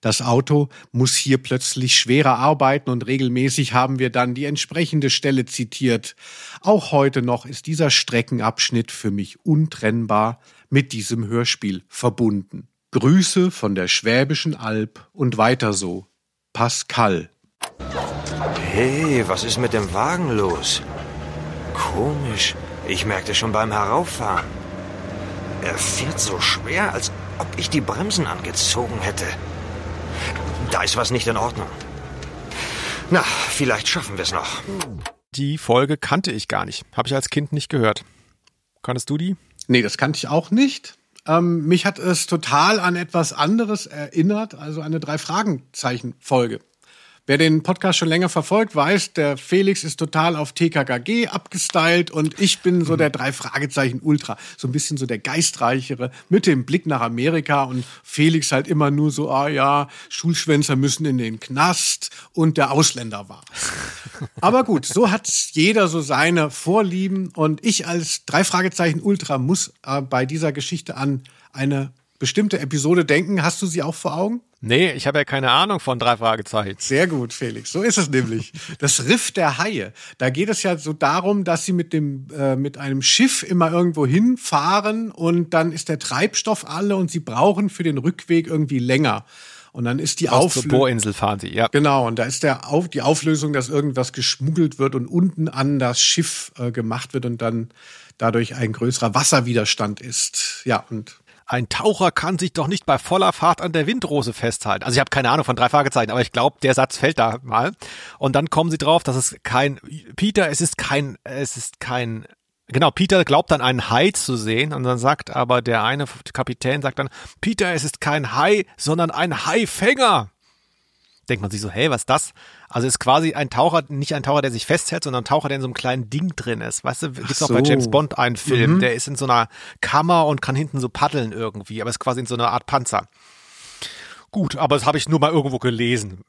Das Auto muss hier plötzlich schwerer arbeiten und regelmäßig haben wir dann die entsprechende Stelle zitiert. Auch heute noch ist dieser Streckenabschnitt für mich untrennbar mit diesem Hörspiel verbunden. Grüße von der Schwäbischen Alb und weiter so. Pascal. Hey, was ist mit dem Wagen los? Komisch. Ich merkte schon beim Herauffahren. Er fährt so schwer, als ob ich die Bremsen angezogen hätte. Da ist was nicht in Ordnung. Na, vielleicht schaffen wir es noch. Die Folge kannte ich gar nicht. Habe ich als Kind nicht gehört. Kanntest du die? Nee, das kannte ich auch nicht. Ähm, mich hat es total an etwas anderes erinnert, also eine Drei-Fragezeichen-Folge. Wer den Podcast schon länger verfolgt, weiß, der Felix ist total auf TKKG abgestylt und ich bin so der drei Fragezeichen Ultra, so ein bisschen so der geistreichere mit dem Blick nach Amerika und Felix halt immer nur so, ah ja, Schulschwänzer müssen in den Knast und der Ausländer war. Aber gut, so hat jeder so seine Vorlieben und ich als drei Fragezeichen Ultra muss äh, bei dieser Geschichte an eine bestimmte Episode denken. Hast du sie auch vor Augen? Nee, ich habe ja keine Ahnung von drei Fragezeichen. Sehr gut, Felix. So ist es nämlich. Das Riff der Haie. Da geht es ja so darum, dass sie mit dem äh, mit einem Schiff immer irgendwo hinfahren und dann ist der Treibstoff alle und sie brauchen für den Rückweg irgendwie länger. Und dann ist die Auflösung. Zur Bohrinsel fahren sie, ja. Genau, und da ist der auf, die Auflösung, dass irgendwas geschmuggelt wird und unten an das Schiff äh, gemacht wird und dann dadurch ein größerer Wasserwiderstand ist. Ja, und ein Taucher kann sich doch nicht bei voller Fahrt an der Windrose festhalten. Also ich habe keine Ahnung von drei Fragezeichen, aber ich glaube, der Satz fällt da mal. Und dann kommen sie drauf, dass es kein Peter, es ist kein, es ist kein Genau, Peter glaubt dann einen Hai zu sehen und dann sagt aber der eine Kapitän sagt dann, Peter, es ist kein Hai, sondern ein Haifänger denkt man sich so, hey, was ist das? Also ist quasi ein Taucher, nicht ein Taucher, der sich festhält, sondern ein Taucher, der in so einem kleinen Ding drin ist. Weißt du, gibt's so. noch bei James Bond einen Film, mhm. der ist in so einer Kammer und kann hinten so paddeln irgendwie, aber ist quasi in so einer Art Panzer. Gut, aber das habe ich nur mal irgendwo gelesen.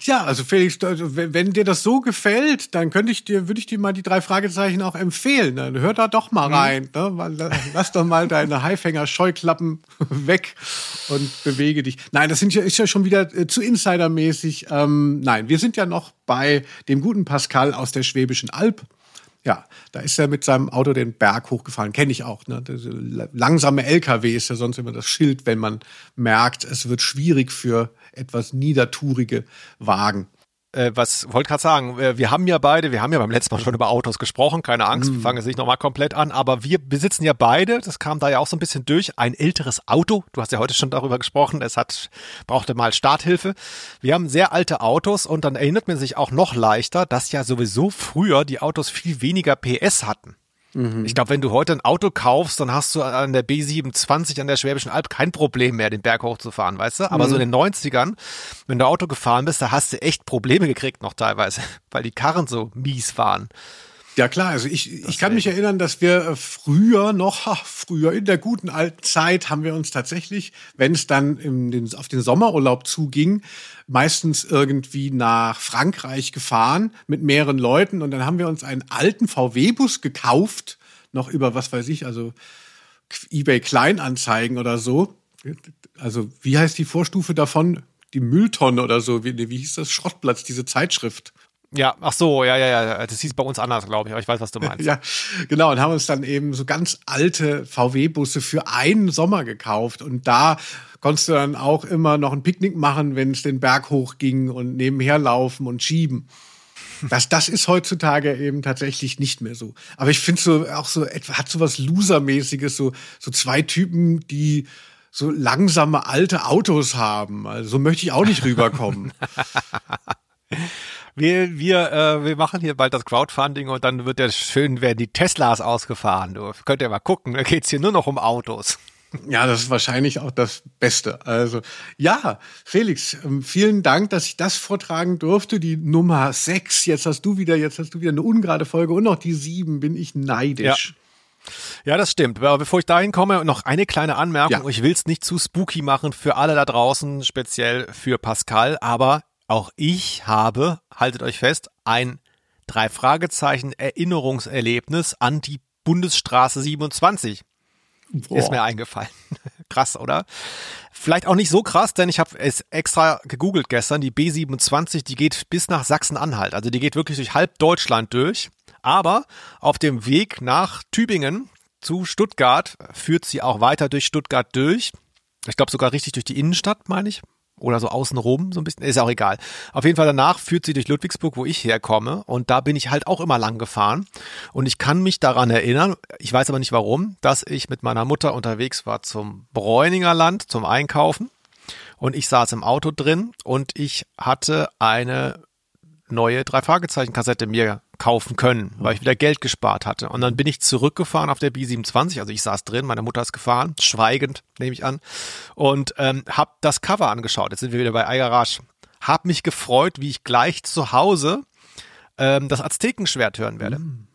Ja, also Felix, also wenn, wenn, dir das so gefällt, dann könnte ich dir, würde ich dir mal die drei Fragezeichen auch empfehlen. Dann hör da doch mal mhm. rein. Ne? Lass doch mal deine Haifänger-Scheuklappen weg und bewege dich. Nein, das sind ja, ist ja schon wieder äh, zu insidermäßig. Ähm, nein, wir sind ja noch bei dem guten Pascal aus der Schwäbischen Alb. Ja, da ist er mit seinem Auto den Berg hochgefahren. Kenne ich auch. Ne? Langsame LKW ist ja sonst immer das Schild, wenn man merkt, es wird schwierig für etwas niedertourige Wagen äh, was wollte gerade sagen, äh, wir haben ja beide, wir haben ja beim letzten Mal schon über Autos gesprochen, keine Angst, mm. wir fangen jetzt nicht nochmal komplett an, aber wir besitzen ja beide, das kam da ja auch so ein bisschen durch, ein älteres Auto. Du hast ja heute schon darüber gesprochen, es hat, brauchte mal Starthilfe. Wir haben sehr alte Autos und dann erinnert man sich auch noch leichter, dass ja sowieso früher die Autos viel weniger PS hatten. Mhm. Ich glaube, wenn du heute ein Auto kaufst, dann hast du an der B27 an der Schwäbischen Alb kein Problem mehr, den Berg hochzufahren, weißt du? Aber mhm. so in den 90ern, wenn du Auto gefahren bist, da hast du echt Probleme gekriegt noch teilweise, weil die Karren so mies waren. Ja klar, also ich, ich kann mich erinnern, dass wir äh, früher noch, ha, früher in der guten alten Zeit haben wir uns tatsächlich, wenn es dann den, auf den Sommerurlaub zuging, meistens irgendwie nach Frankreich gefahren mit mehreren Leuten und dann haben wir uns einen alten VW-Bus gekauft, noch über was weiß ich, also eBay Kleinanzeigen oder so. Also wie heißt die Vorstufe davon? Die Mülltonne oder so, wie, wie hieß das? Schrottplatz, diese Zeitschrift. Ja, ach so, ja, ja, ja. Das hieß bei uns anders, glaube ich, aber ich weiß, was du meinst. ja, genau. Und haben uns dann eben so ganz alte VW-Busse für einen Sommer gekauft. Und da konntest du dann auch immer noch ein Picknick machen, wenn es den Berg hochging und nebenher laufen und schieben. Das, das ist heutzutage eben tatsächlich nicht mehr so. Aber ich finde so auch so etwa hat so was Losermäßiges, so so zwei Typen, die so langsame alte Autos haben. Also so möchte ich auch nicht rüberkommen. wir, wir, äh, wir machen hier bald das Crowdfunding und dann wird ja schön, werden die Teslas ausgefahren. Du könnt ihr mal gucken, da geht's hier nur noch um Autos. Ja, das ist wahrscheinlich auch das Beste. Also ja, Felix, ähm, vielen Dank, dass ich das vortragen durfte. Die Nummer sechs. Jetzt hast du wieder, jetzt hast du wieder eine ungerade Folge und noch die sieben. Bin ich neidisch. Ja. Ja, das stimmt. Aber bevor ich dahin komme, noch eine kleine Anmerkung. Ja. Ich will es nicht zu spooky machen für alle da draußen, speziell für Pascal, aber auch ich habe, haltet euch fest, ein drei Fragezeichen Erinnerungserlebnis an die Bundesstraße 27. Boah. Ist mir eingefallen. krass, oder? Vielleicht auch nicht so krass, denn ich habe es extra gegoogelt gestern. Die B27, die geht bis nach Sachsen-Anhalt. Also die geht wirklich durch halb Deutschland durch. Aber auf dem Weg nach Tübingen zu Stuttgart führt sie auch weiter durch Stuttgart durch. Ich glaube sogar richtig durch die Innenstadt, meine ich oder so außenrum, so ein bisschen, ist auch egal. Auf jeden Fall danach führt sie durch Ludwigsburg, wo ich herkomme und da bin ich halt auch immer lang gefahren und ich kann mich daran erinnern, ich weiß aber nicht warum, dass ich mit meiner Mutter unterwegs war zum Bräuninger Land, zum Einkaufen und ich saß im Auto drin und ich hatte eine neue drei Fragezeichen Kassette mir kaufen können, weil ich wieder Geld gespart hatte. Und dann bin ich zurückgefahren auf der B27, also ich saß drin, meine Mutter ist gefahren, schweigend, nehme ich an, und ähm, habe das Cover angeschaut. Jetzt sind wir wieder bei iGarage. habe mich gefreut, wie ich gleich zu Hause ähm, das Aztekenschwert hören werde. Mm.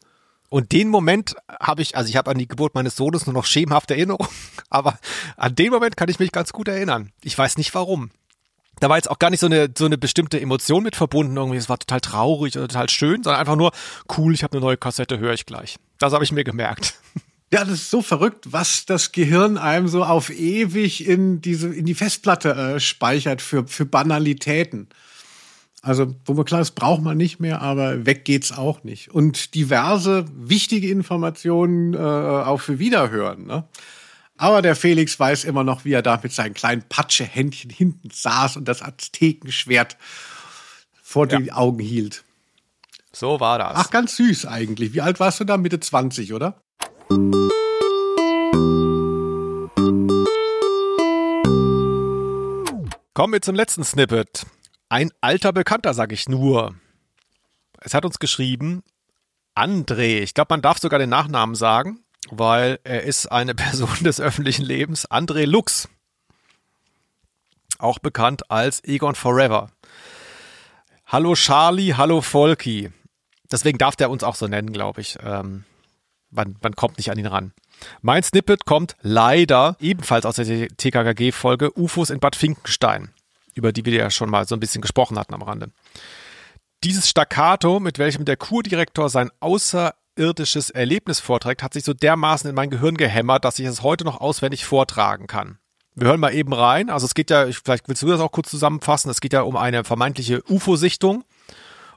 Und den Moment habe ich, also ich habe an die Geburt meines Sohnes nur noch schemenhafte Erinnerung, aber an den Moment kann ich mich ganz gut erinnern. Ich weiß nicht warum. Da war jetzt auch gar nicht so eine, so eine bestimmte Emotion mit verbunden irgendwie. Es war total traurig oder total schön, sondern einfach nur, cool, ich habe eine neue Kassette, höre ich gleich. Das habe ich mir gemerkt. Ja, das ist so verrückt, was das Gehirn einem so auf ewig in diese in die Festplatte äh, speichert für für Banalitäten. Also, wo man klar, das braucht man nicht mehr, aber weg geht's auch nicht. Und diverse wichtige Informationen äh, auch für Wiederhören. Ne? Aber der Felix weiß immer noch, wie er da mit seinen kleinen Patschehändchen hinten saß und das Aztekenschwert vor ja. die Augen hielt. So war das. Ach, ganz süß eigentlich. Wie alt warst du da? Mitte 20, oder? Kommen wir zum letzten Snippet. Ein alter Bekannter, sag ich nur. Es hat uns geschrieben, André. Ich glaube, man darf sogar den Nachnamen sagen, weil er ist eine Person des öffentlichen Lebens. André Lux. Auch bekannt als Egon Forever. Hallo Charlie, hallo Volki. Deswegen darf der uns auch so nennen, glaube ich. Ähm, man, man kommt nicht an ihn ran. Mein Snippet kommt leider ebenfalls aus der TKKG-Folge UFOs in Bad Finkenstein, über die wir ja schon mal so ein bisschen gesprochen hatten am Rande. Dieses Staccato, mit welchem der Kurdirektor sein außerirdisches Erlebnis vorträgt, hat sich so dermaßen in mein Gehirn gehämmert, dass ich es heute noch auswendig vortragen kann. Wir hören mal eben rein. Also es geht ja, vielleicht willst du das auch kurz zusammenfassen. Es geht ja um eine vermeintliche UFO-Sichtung.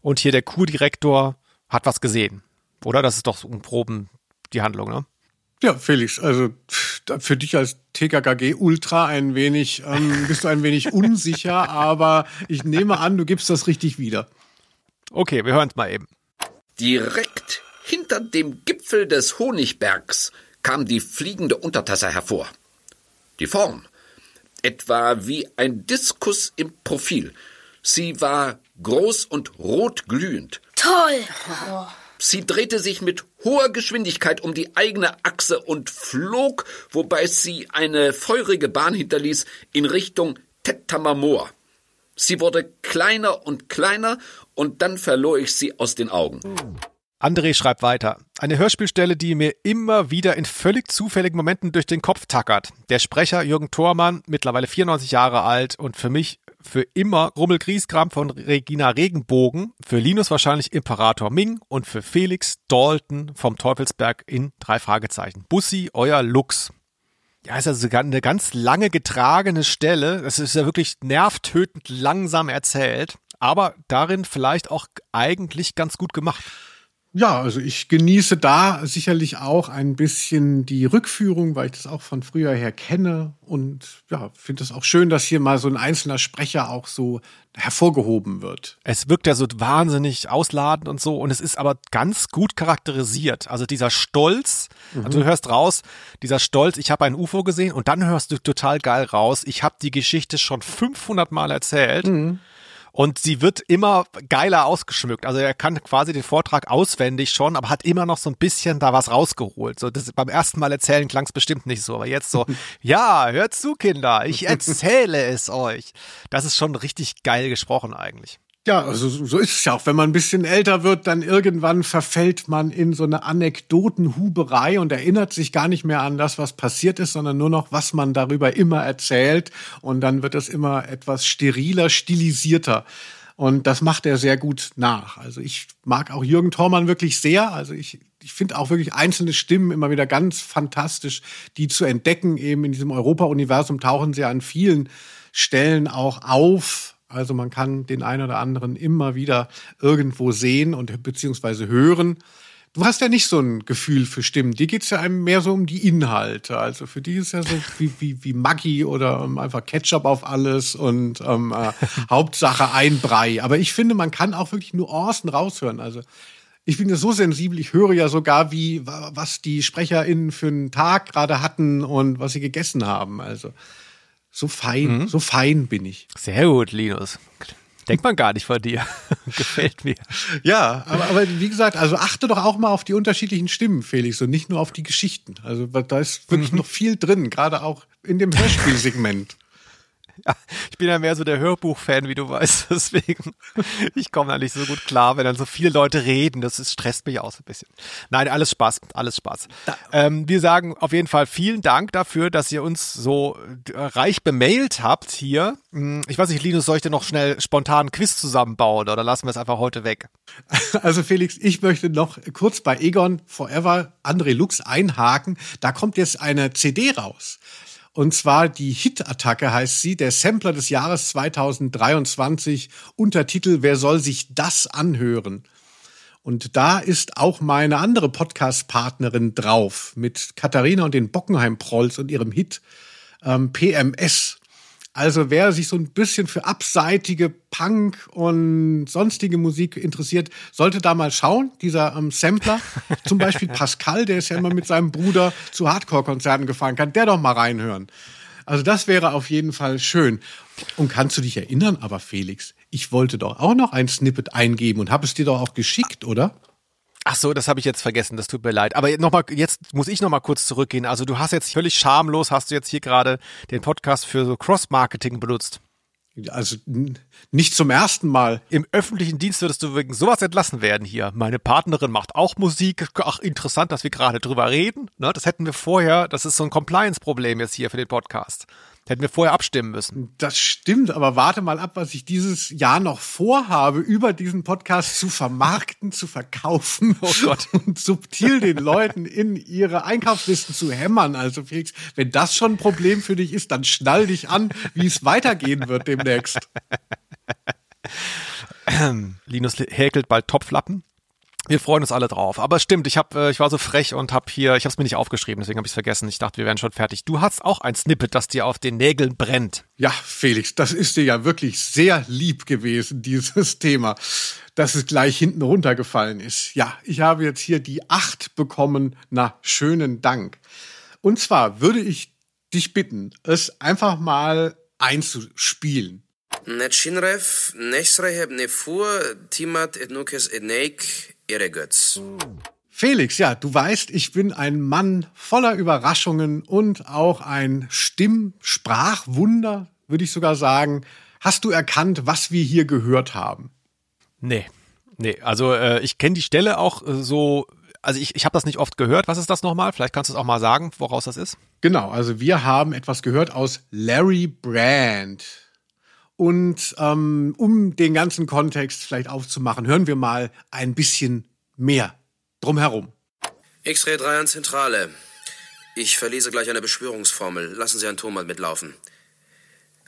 Und hier der Kurdirektor hat was gesehen. Oder? Das ist doch um Proben die Handlung, ne? Ja, Felix, also für dich als TKKG Ultra ein wenig, ähm, bist du ein wenig unsicher, aber ich nehme an, du gibst das richtig wieder. Okay, wir hören es mal eben. Direkt hinter dem Gipfel des Honigbergs kam die fliegende Untertasse hervor. Die Form, etwa wie ein Diskus im Profil. Sie war groß und rot glühend. Toll! Oh. Sie drehte sich mit hoher Geschwindigkeit um die eigene Achse und flog, wobei sie eine feurige Bahn hinterließ, in Richtung Tetamamor. Sie wurde kleiner und kleiner und dann verlor ich sie aus den Augen. André schreibt weiter. Eine Hörspielstelle, die mir immer wieder in völlig zufälligen Momenten durch den Kopf tackert. Der Sprecher Jürgen Thormann, mittlerweile 94 Jahre alt und für mich für immer Rummel Grieskram von Regina Regenbogen, für Linus wahrscheinlich Imperator Ming und für Felix Dalton vom Teufelsberg in drei Fragezeichen. Bussi, euer Lux. Ja, ist also eine ganz lange getragene Stelle. Es ist ja wirklich nervtötend langsam erzählt, aber darin vielleicht auch eigentlich ganz gut gemacht. Ja, also ich genieße da sicherlich auch ein bisschen die Rückführung, weil ich das auch von früher her kenne und ja, finde es auch schön, dass hier mal so ein einzelner Sprecher auch so hervorgehoben wird. Es wirkt ja so wahnsinnig ausladend und so und es ist aber ganz gut charakterisiert. Also dieser Stolz, mhm. also du hörst raus, dieser Stolz, ich habe ein UFO gesehen und dann hörst du total geil raus, ich habe die Geschichte schon 500 Mal erzählt. Mhm und sie wird immer geiler ausgeschmückt. Also er kann quasi den Vortrag auswendig schon, aber hat immer noch so ein bisschen da was rausgeholt. So das, beim ersten Mal erzählen klang es bestimmt nicht so, aber jetzt so, ja, hört zu, Kinder, ich erzähle es euch. Das ist schon richtig geil gesprochen eigentlich. Ja, also so ist es ja auch. Wenn man ein bisschen älter wird, dann irgendwann verfällt man in so eine Anekdotenhuberei und erinnert sich gar nicht mehr an das, was passiert ist, sondern nur noch, was man darüber immer erzählt. Und dann wird es immer etwas steriler, stilisierter. Und das macht er sehr gut nach. Also ich mag auch Jürgen Thormann wirklich sehr. Also ich, ich finde auch wirklich einzelne Stimmen immer wieder ganz fantastisch, die zu entdecken. Eben in diesem Europa-Universum tauchen sie an vielen Stellen auch auf also man kann den einen oder anderen immer wieder irgendwo sehen und beziehungsweise hören. Du hast ja nicht so ein Gefühl für Stimmen. Die geht's ja einem mehr so um die Inhalte. Also für die ist ja so wie, wie, wie Maggi oder um, einfach Ketchup auf alles und ähm, äh, Hauptsache ein Brei. Aber ich finde, man kann auch wirklich Nuancen raushören. Also ich bin ja so sensibel, ich höre ja sogar, wie was die SprecherInnen für einen Tag gerade hatten und was sie gegessen haben. Also so fein, mhm. so fein bin ich. Sehr gut, Linus. Denkt man gar nicht von dir. Gefällt mir. Ja, aber, aber wie gesagt, also achte doch auch mal auf die unterschiedlichen Stimmen, Felix, und nicht nur auf die Geschichten. Also da ist wirklich mhm. noch viel drin, gerade auch in dem Hörspielsegment. Ja, ich bin ja mehr so der Hörbuch-Fan, wie du weißt. Deswegen, ich komme da nicht so gut klar, wenn dann so viele Leute reden. Das ist, stresst mich auch so ein bisschen. Nein, alles Spaß, alles Spaß. Ähm, wir sagen auf jeden Fall vielen Dank dafür, dass ihr uns so äh, reich bemailt habt hier. Hm, Ich weiß nicht, Linus, soll ich dir noch schnell spontan einen Quiz zusammenbauen oder lassen wir es einfach heute weg? Also Felix, ich möchte noch kurz bei Egon Forever André Lux einhaken. Da kommt jetzt eine CD raus. Und zwar die Hit-Attacke heißt sie, der Sampler des Jahres 2023, Untertitel Wer soll sich das anhören? Und da ist auch meine andere Podcast-Partnerin drauf mit Katharina und den Bockenheim-Prolls und ihrem Hit ähm, PMS. Also wer sich so ein bisschen für abseitige Punk und sonstige Musik interessiert, sollte da mal schauen. Dieser ähm, Sampler, zum Beispiel Pascal, der ist ja immer mit seinem Bruder zu Hardcore-Konzerten gefahren, kann der doch mal reinhören. Also das wäre auf jeden Fall schön. Und kannst du dich erinnern, aber Felix, ich wollte doch auch noch ein Snippet eingeben und habe es dir doch auch geschickt, oder? Ach so, das habe ich jetzt vergessen, das tut mir leid. Aber noch mal, jetzt muss ich noch mal kurz zurückgehen. Also du hast jetzt völlig schamlos, hast du jetzt hier gerade den Podcast für so Cross-Marketing benutzt. Also nicht zum ersten Mal. Im öffentlichen Dienst würdest du wegen sowas entlassen werden hier. Meine Partnerin macht auch Musik. Ach, interessant, dass wir gerade drüber reden. Ne, das hätten wir vorher, das ist so ein Compliance-Problem jetzt hier für den Podcast. Hätten wir vorher abstimmen müssen. Das stimmt, aber warte mal ab, was ich dieses Jahr noch vorhabe, über diesen Podcast zu vermarkten, zu verkaufen Oh Gott. und subtil den Leuten in ihre Einkaufslisten zu hämmern. Also Felix, wenn das schon ein Problem für dich ist, dann schnall dich an, wie es weitergehen wird demnächst. Linus häkelt bald Topflappen. Wir freuen uns alle drauf. Aber stimmt, ich hab, äh, ich war so frech und habe hier, ich habe es mir nicht aufgeschrieben, deswegen habe ich es vergessen. Ich dachte, wir wären schon fertig. Du hast auch ein Snippet, das dir auf den Nägeln brennt. Ja, Felix, das ist dir ja wirklich sehr lieb gewesen, dieses Thema, dass es gleich hinten runtergefallen ist. Ja, ich habe jetzt hier die acht bekommen. Na, schönen Dank. Und zwar würde ich dich bitten, es einfach mal einzuspielen. Netschinrev, Nesreheb Nefur, Timat Etnukes Eneik, Eregötz. Felix, ja, du weißt, ich bin ein Mann voller Überraschungen und auch ein Stimm-Sprachwunder, würde ich sogar sagen. Hast du erkannt, was wir hier gehört haben? Nee. Nee, also äh, ich kenne die Stelle auch äh, so, also ich, ich habe das nicht oft gehört. Was ist das nochmal? Vielleicht kannst du es auch mal sagen, woraus das ist. Genau, also wir haben etwas gehört aus Larry Brand. Und ähm, um den ganzen Kontext vielleicht aufzumachen, hören wir mal ein bisschen mehr drumherum. X-Ray 3 an Zentrale. Ich verlese gleich eine Beschwörungsformel. Lassen Sie Herrn Thomas mitlaufen.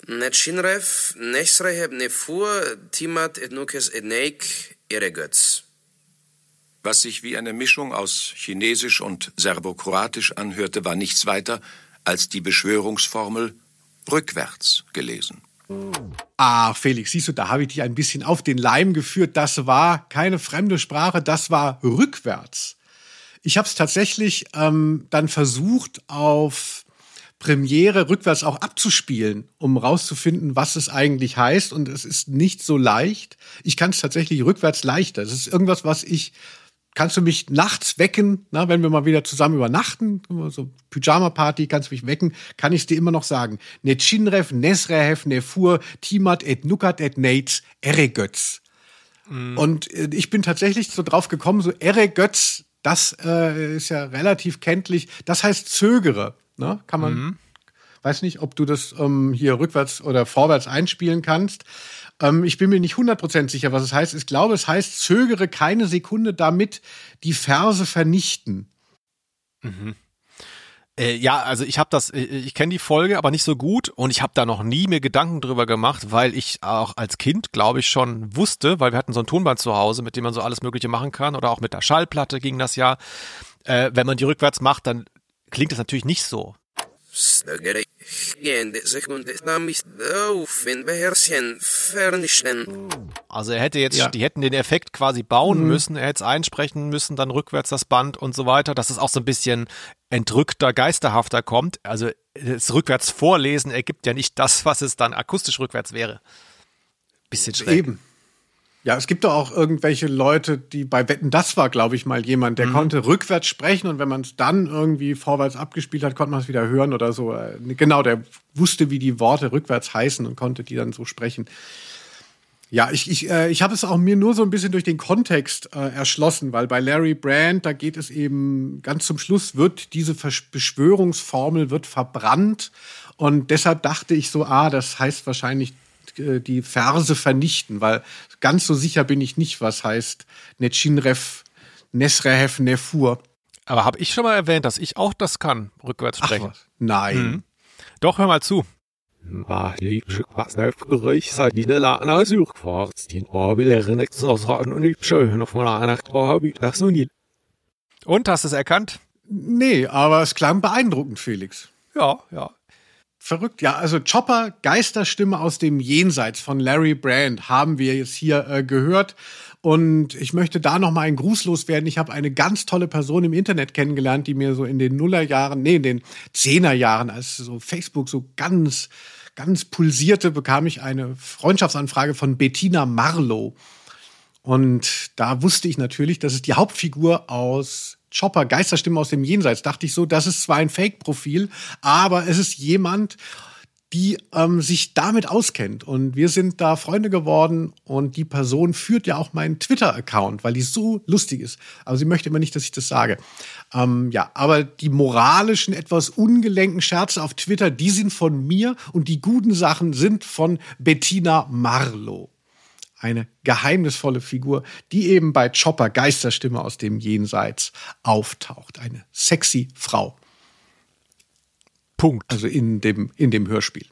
Netschinrev, Nesreheb Nefur, Timat Etnukes Eneik, Eregötz. Was sich wie eine Mischung aus Chinesisch und Serbokroatisch anhörte, war nichts weiter als die Beschwörungsformel rückwärts gelesen. Ah, Felix, siehst du, da habe ich dich ein bisschen auf den Leim geführt. Das war keine fremde Sprache, das war rückwärts. Ich habe es tatsächlich ähm, dann versucht, auf Premiere rückwärts auch abzuspielen, um rauszufinden, was es eigentlich heißt. Und es ist nicht so leicht. Ich kann es tatsächlich rückwärts leichter. Es ist irgendwas, was ich kannst du mich nachts wecken, na, wenn wir mal wieder zusammen übernachten, so Pyjama-Party, kannst du mich wecken, kann ich es dir immer noch sagen. Netschinrev, Nesrehev, Nefur, Timat et Nukat et Neitz, Eregötz. Und äh, ich bin tatsächlich so drauf gekommen, so Eregötz, das äh, ist ja relativ kenntlich, das heißt zögere. Ne? Kann man, Mhm. weiß nicht, ob du das ähm, hier rückwärts oder vorwärts einspielen kannst. Ähm, ich bin mir nicht 100% sicher, was es heißt. Ich glaube, es heißt, zögere keine Sekunde damit, die Verse vernichten. Mhm. Äh, ja, also ich habe das, äh, ich kenne die Folge, aber nicht so gut und ich habe da noch nie mir Gedanken drüber gemacht, weil ich auch als Kind, glaube ich, schon wusste, weil wir hatten so ein Tonband zu Hause, mit dem man so alles Mögliche machen kann oder auch mit der Schallplatte ging das ja. Äh, wenn man die rückwärts macht, dann klingt das natürlich nicht so. Also er hätte jetzt, Ja. die hätten den Effekt quasi bauen Mhm. müssen, er hätte es einsprechen müssen, dann rückwärts das Band und so weiter, dass es auch so ein bisschen entrückter, geisterhafter kommt. Also das rückwärts vorlesen ergibt ja nicht das, was es dann akustisch rückwärts wäre. Bisschen schräg. Eben. Ja, es gibt doch auch irgendwelche Leute, die bei Wetten, das war, glaube ich, mal jemand, der mhm. konnte rückwärts sprechen und wenn man es dann irgendwie vorwärts abgespielt hat, konnte man es wieder hören oder so. Äh, genau, der wusste, wie die Worte rückwärts heißen und konnte die dann so sprechen. Ja, ich, ich, äh, ich habe es auch mir nur so ein bisschen durch den Kontext äh, erschlossen, weil bei Larry Brand, da geht es eben ganz zum Schluss, wird diese Beschwörungsformel wird verbrannt. Und deshalb dachte ich so, ah, das heißt wahrscheinlich die Verse vernichten, weil ganz so sicher bin ich nicht, was heißt Netschinref, Nesrehev, Nefur. Aber habe ich schon mal erwähnt, dass ich auch das kann, rückwärts sprechen? Ach, Nein. Hm. Doch, hör mal zu. Und hast du es erkannt? Nee, aber es klang beeindruckend, Felix. Ja, ja. Verrückt, ja. Also Chopper, Geisterstimme aus dem Jenseits von Larry Brand haben wir jetzt hier äh, gehört. Und ich möchte da noch mal einen Gruß loswerden. Ich habe eine ganz tolle Person im Internet kennengelernt, die mir so in den Nullerjahren, nee, in den Zehnerjahren, als so Facebook so ganz, ganz pulsierte, bekam ich eine Freundschaftsanfrage von Bettina Marlow. Und da wusste ich natürlich, dass es die Hauptfigur aus Chopper, Geisterstimme aus dem Jenseits, dachte ich so, das ist zwar ein Fake-Profil, aber es ist jemand, die ähm, sich damit auskennt. Und wir sind da Freunde geworden und die Person führt ja auch meinen Twitter-Account, weil die so lustig ist. Aber sie möchte immer nicht, dass ich das sage. Ähm, ja, aber die moralischen, etwas ungelenken Scherze auf Twitter, die sind von mir und die guten Sachen sind von Bettina Marlow eine geheimnisvolle Figur, die eben bei Chopper Geisterstimme aus dem Jenseits auftaucht. Eine sexy Frau. Punkt. Also in dem, in dem Hörspiel.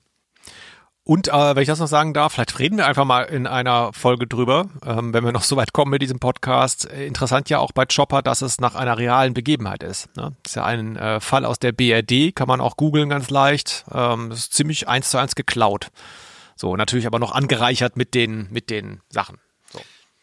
Und äh, wenn ich das noch sagen darf, vielleicht reden wir einfach mal in einer Folge drüber, ähm, wenn wir noch so weit kommen mit diesem Podcast. Äh, interessant ja auch bei Chopper, dass es nach einer realen Begebenheit ist. Ne? Das ist ja ein äh, Fall aus der BRD, kann man auch googeln ganz leicht. Ähm, das ist ziemlich eins zu eins geklaut. So, natürlich aber noch angereichert mit den, mit den Sachen.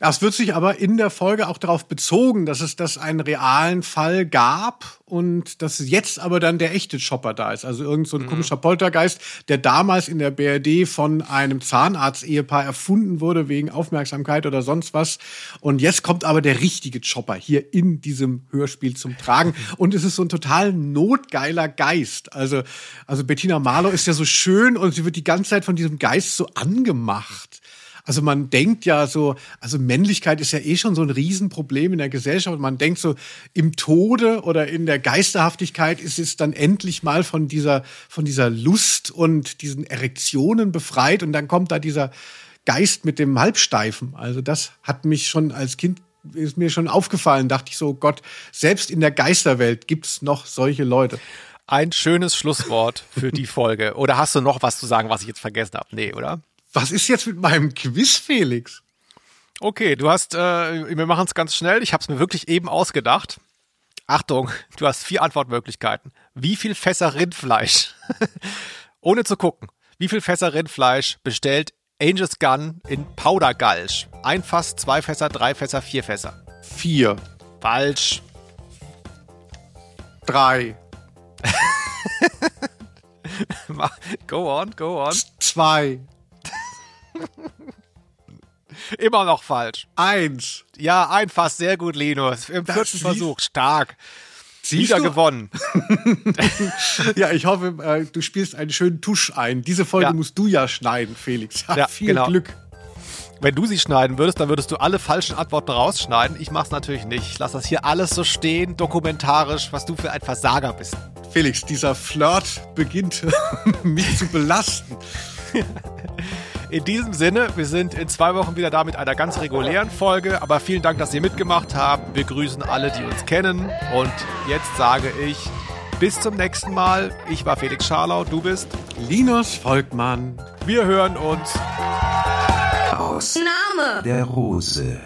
Es wird sich aber in der Folge auch darauf bezogen, dass es das einen realen Fall gab und dass jetzt aber dann der echte Chopper da ist. Also irgend so ein mhm. komischer Poltergeist, der damals in der BRD von einem Zahnarzt-Ehepaar erfunden wurde wegen Aufmerksamkeit oder sonst was. Und jetzt kommt aber der richtige Chopper hier in diesem Hörspiel zum Tragen. Und es ist so ein total notgeiler Geist. Also, also Bettina Marlow ist ja so schön und sie wird die ganze Zeit von diesem Geist so angemacht. Also man denkt ja so, also Männlichkeit ist ja eh schon so ein Riesenproblem in der Gesellschaft. Man denkt so, im Tode oder in der Geisterhaftigkeit ist es dann endlich mal von dieser, von dieser Lust und diesen Erektionen befreit und dann kommt da dieser Geist mit dem Halbsteifen. Also das hat mich schon als Kind ist mir schon aufgefallen, dachte ich so, Gott, selbst in der Geisterwelt gibt's noch solche Leute. Ein schönes Schlusswort für die Folge. Oder hast du noch was zu sagen, was ich jetzt vergessen habe? Nee, oder? Was ist jetzt mit meinem Quiz, Felix? Okay, du hast, äh, wir machen es ganz schnell. Ich habe es mir wirklich eben ausgedacht. Achtung, du hast vier Antwortmöglichkeiten. Wie viel Fässer Rindfleisch, ohne zu gucken, wie viel Fässer Rindfleisch bestellt Angels Gun in Powder Gulch? Ein Fass, zwei Fässer, drei Fässer, vier Fässer. Vier. Falsch. Drei. go on, go on. Zwei. Immer noch falsch. Eins. Ja, ein Fass, sehr gut, Linus. Im das vierten Versuch, stark. Siehst Wieder du? gewonnen. ja, ich hoffe, äh, du spielst einen schönen Tusch ein. Diese Folge ja. musst du ja schneiden, Felix. Ja, viel genau. Glück. Wenn du sie schneiden würdest, dann würdest du alle falschen Antworten rausschneiden. Ich mach's natürlich nicht. Ich lasse das hier alles so stehen, dokumentarisch, was du für ein Versager bist. Felix, dieser Flirt beginnt mich zu belasten. In diesem Sinne, wir sind in zwei Wochen wieder da mit einer ganz regulären Folge. Aber vielen Dank, dass ihr mitgemacht habt. Wir grüßen alle, die uns kennen. Und jetzt sage ich bis zum nächsten Mal. Ich war Felix Scharlau, du bist Linus Volkmann. Wir hören uns aus Name der Rose.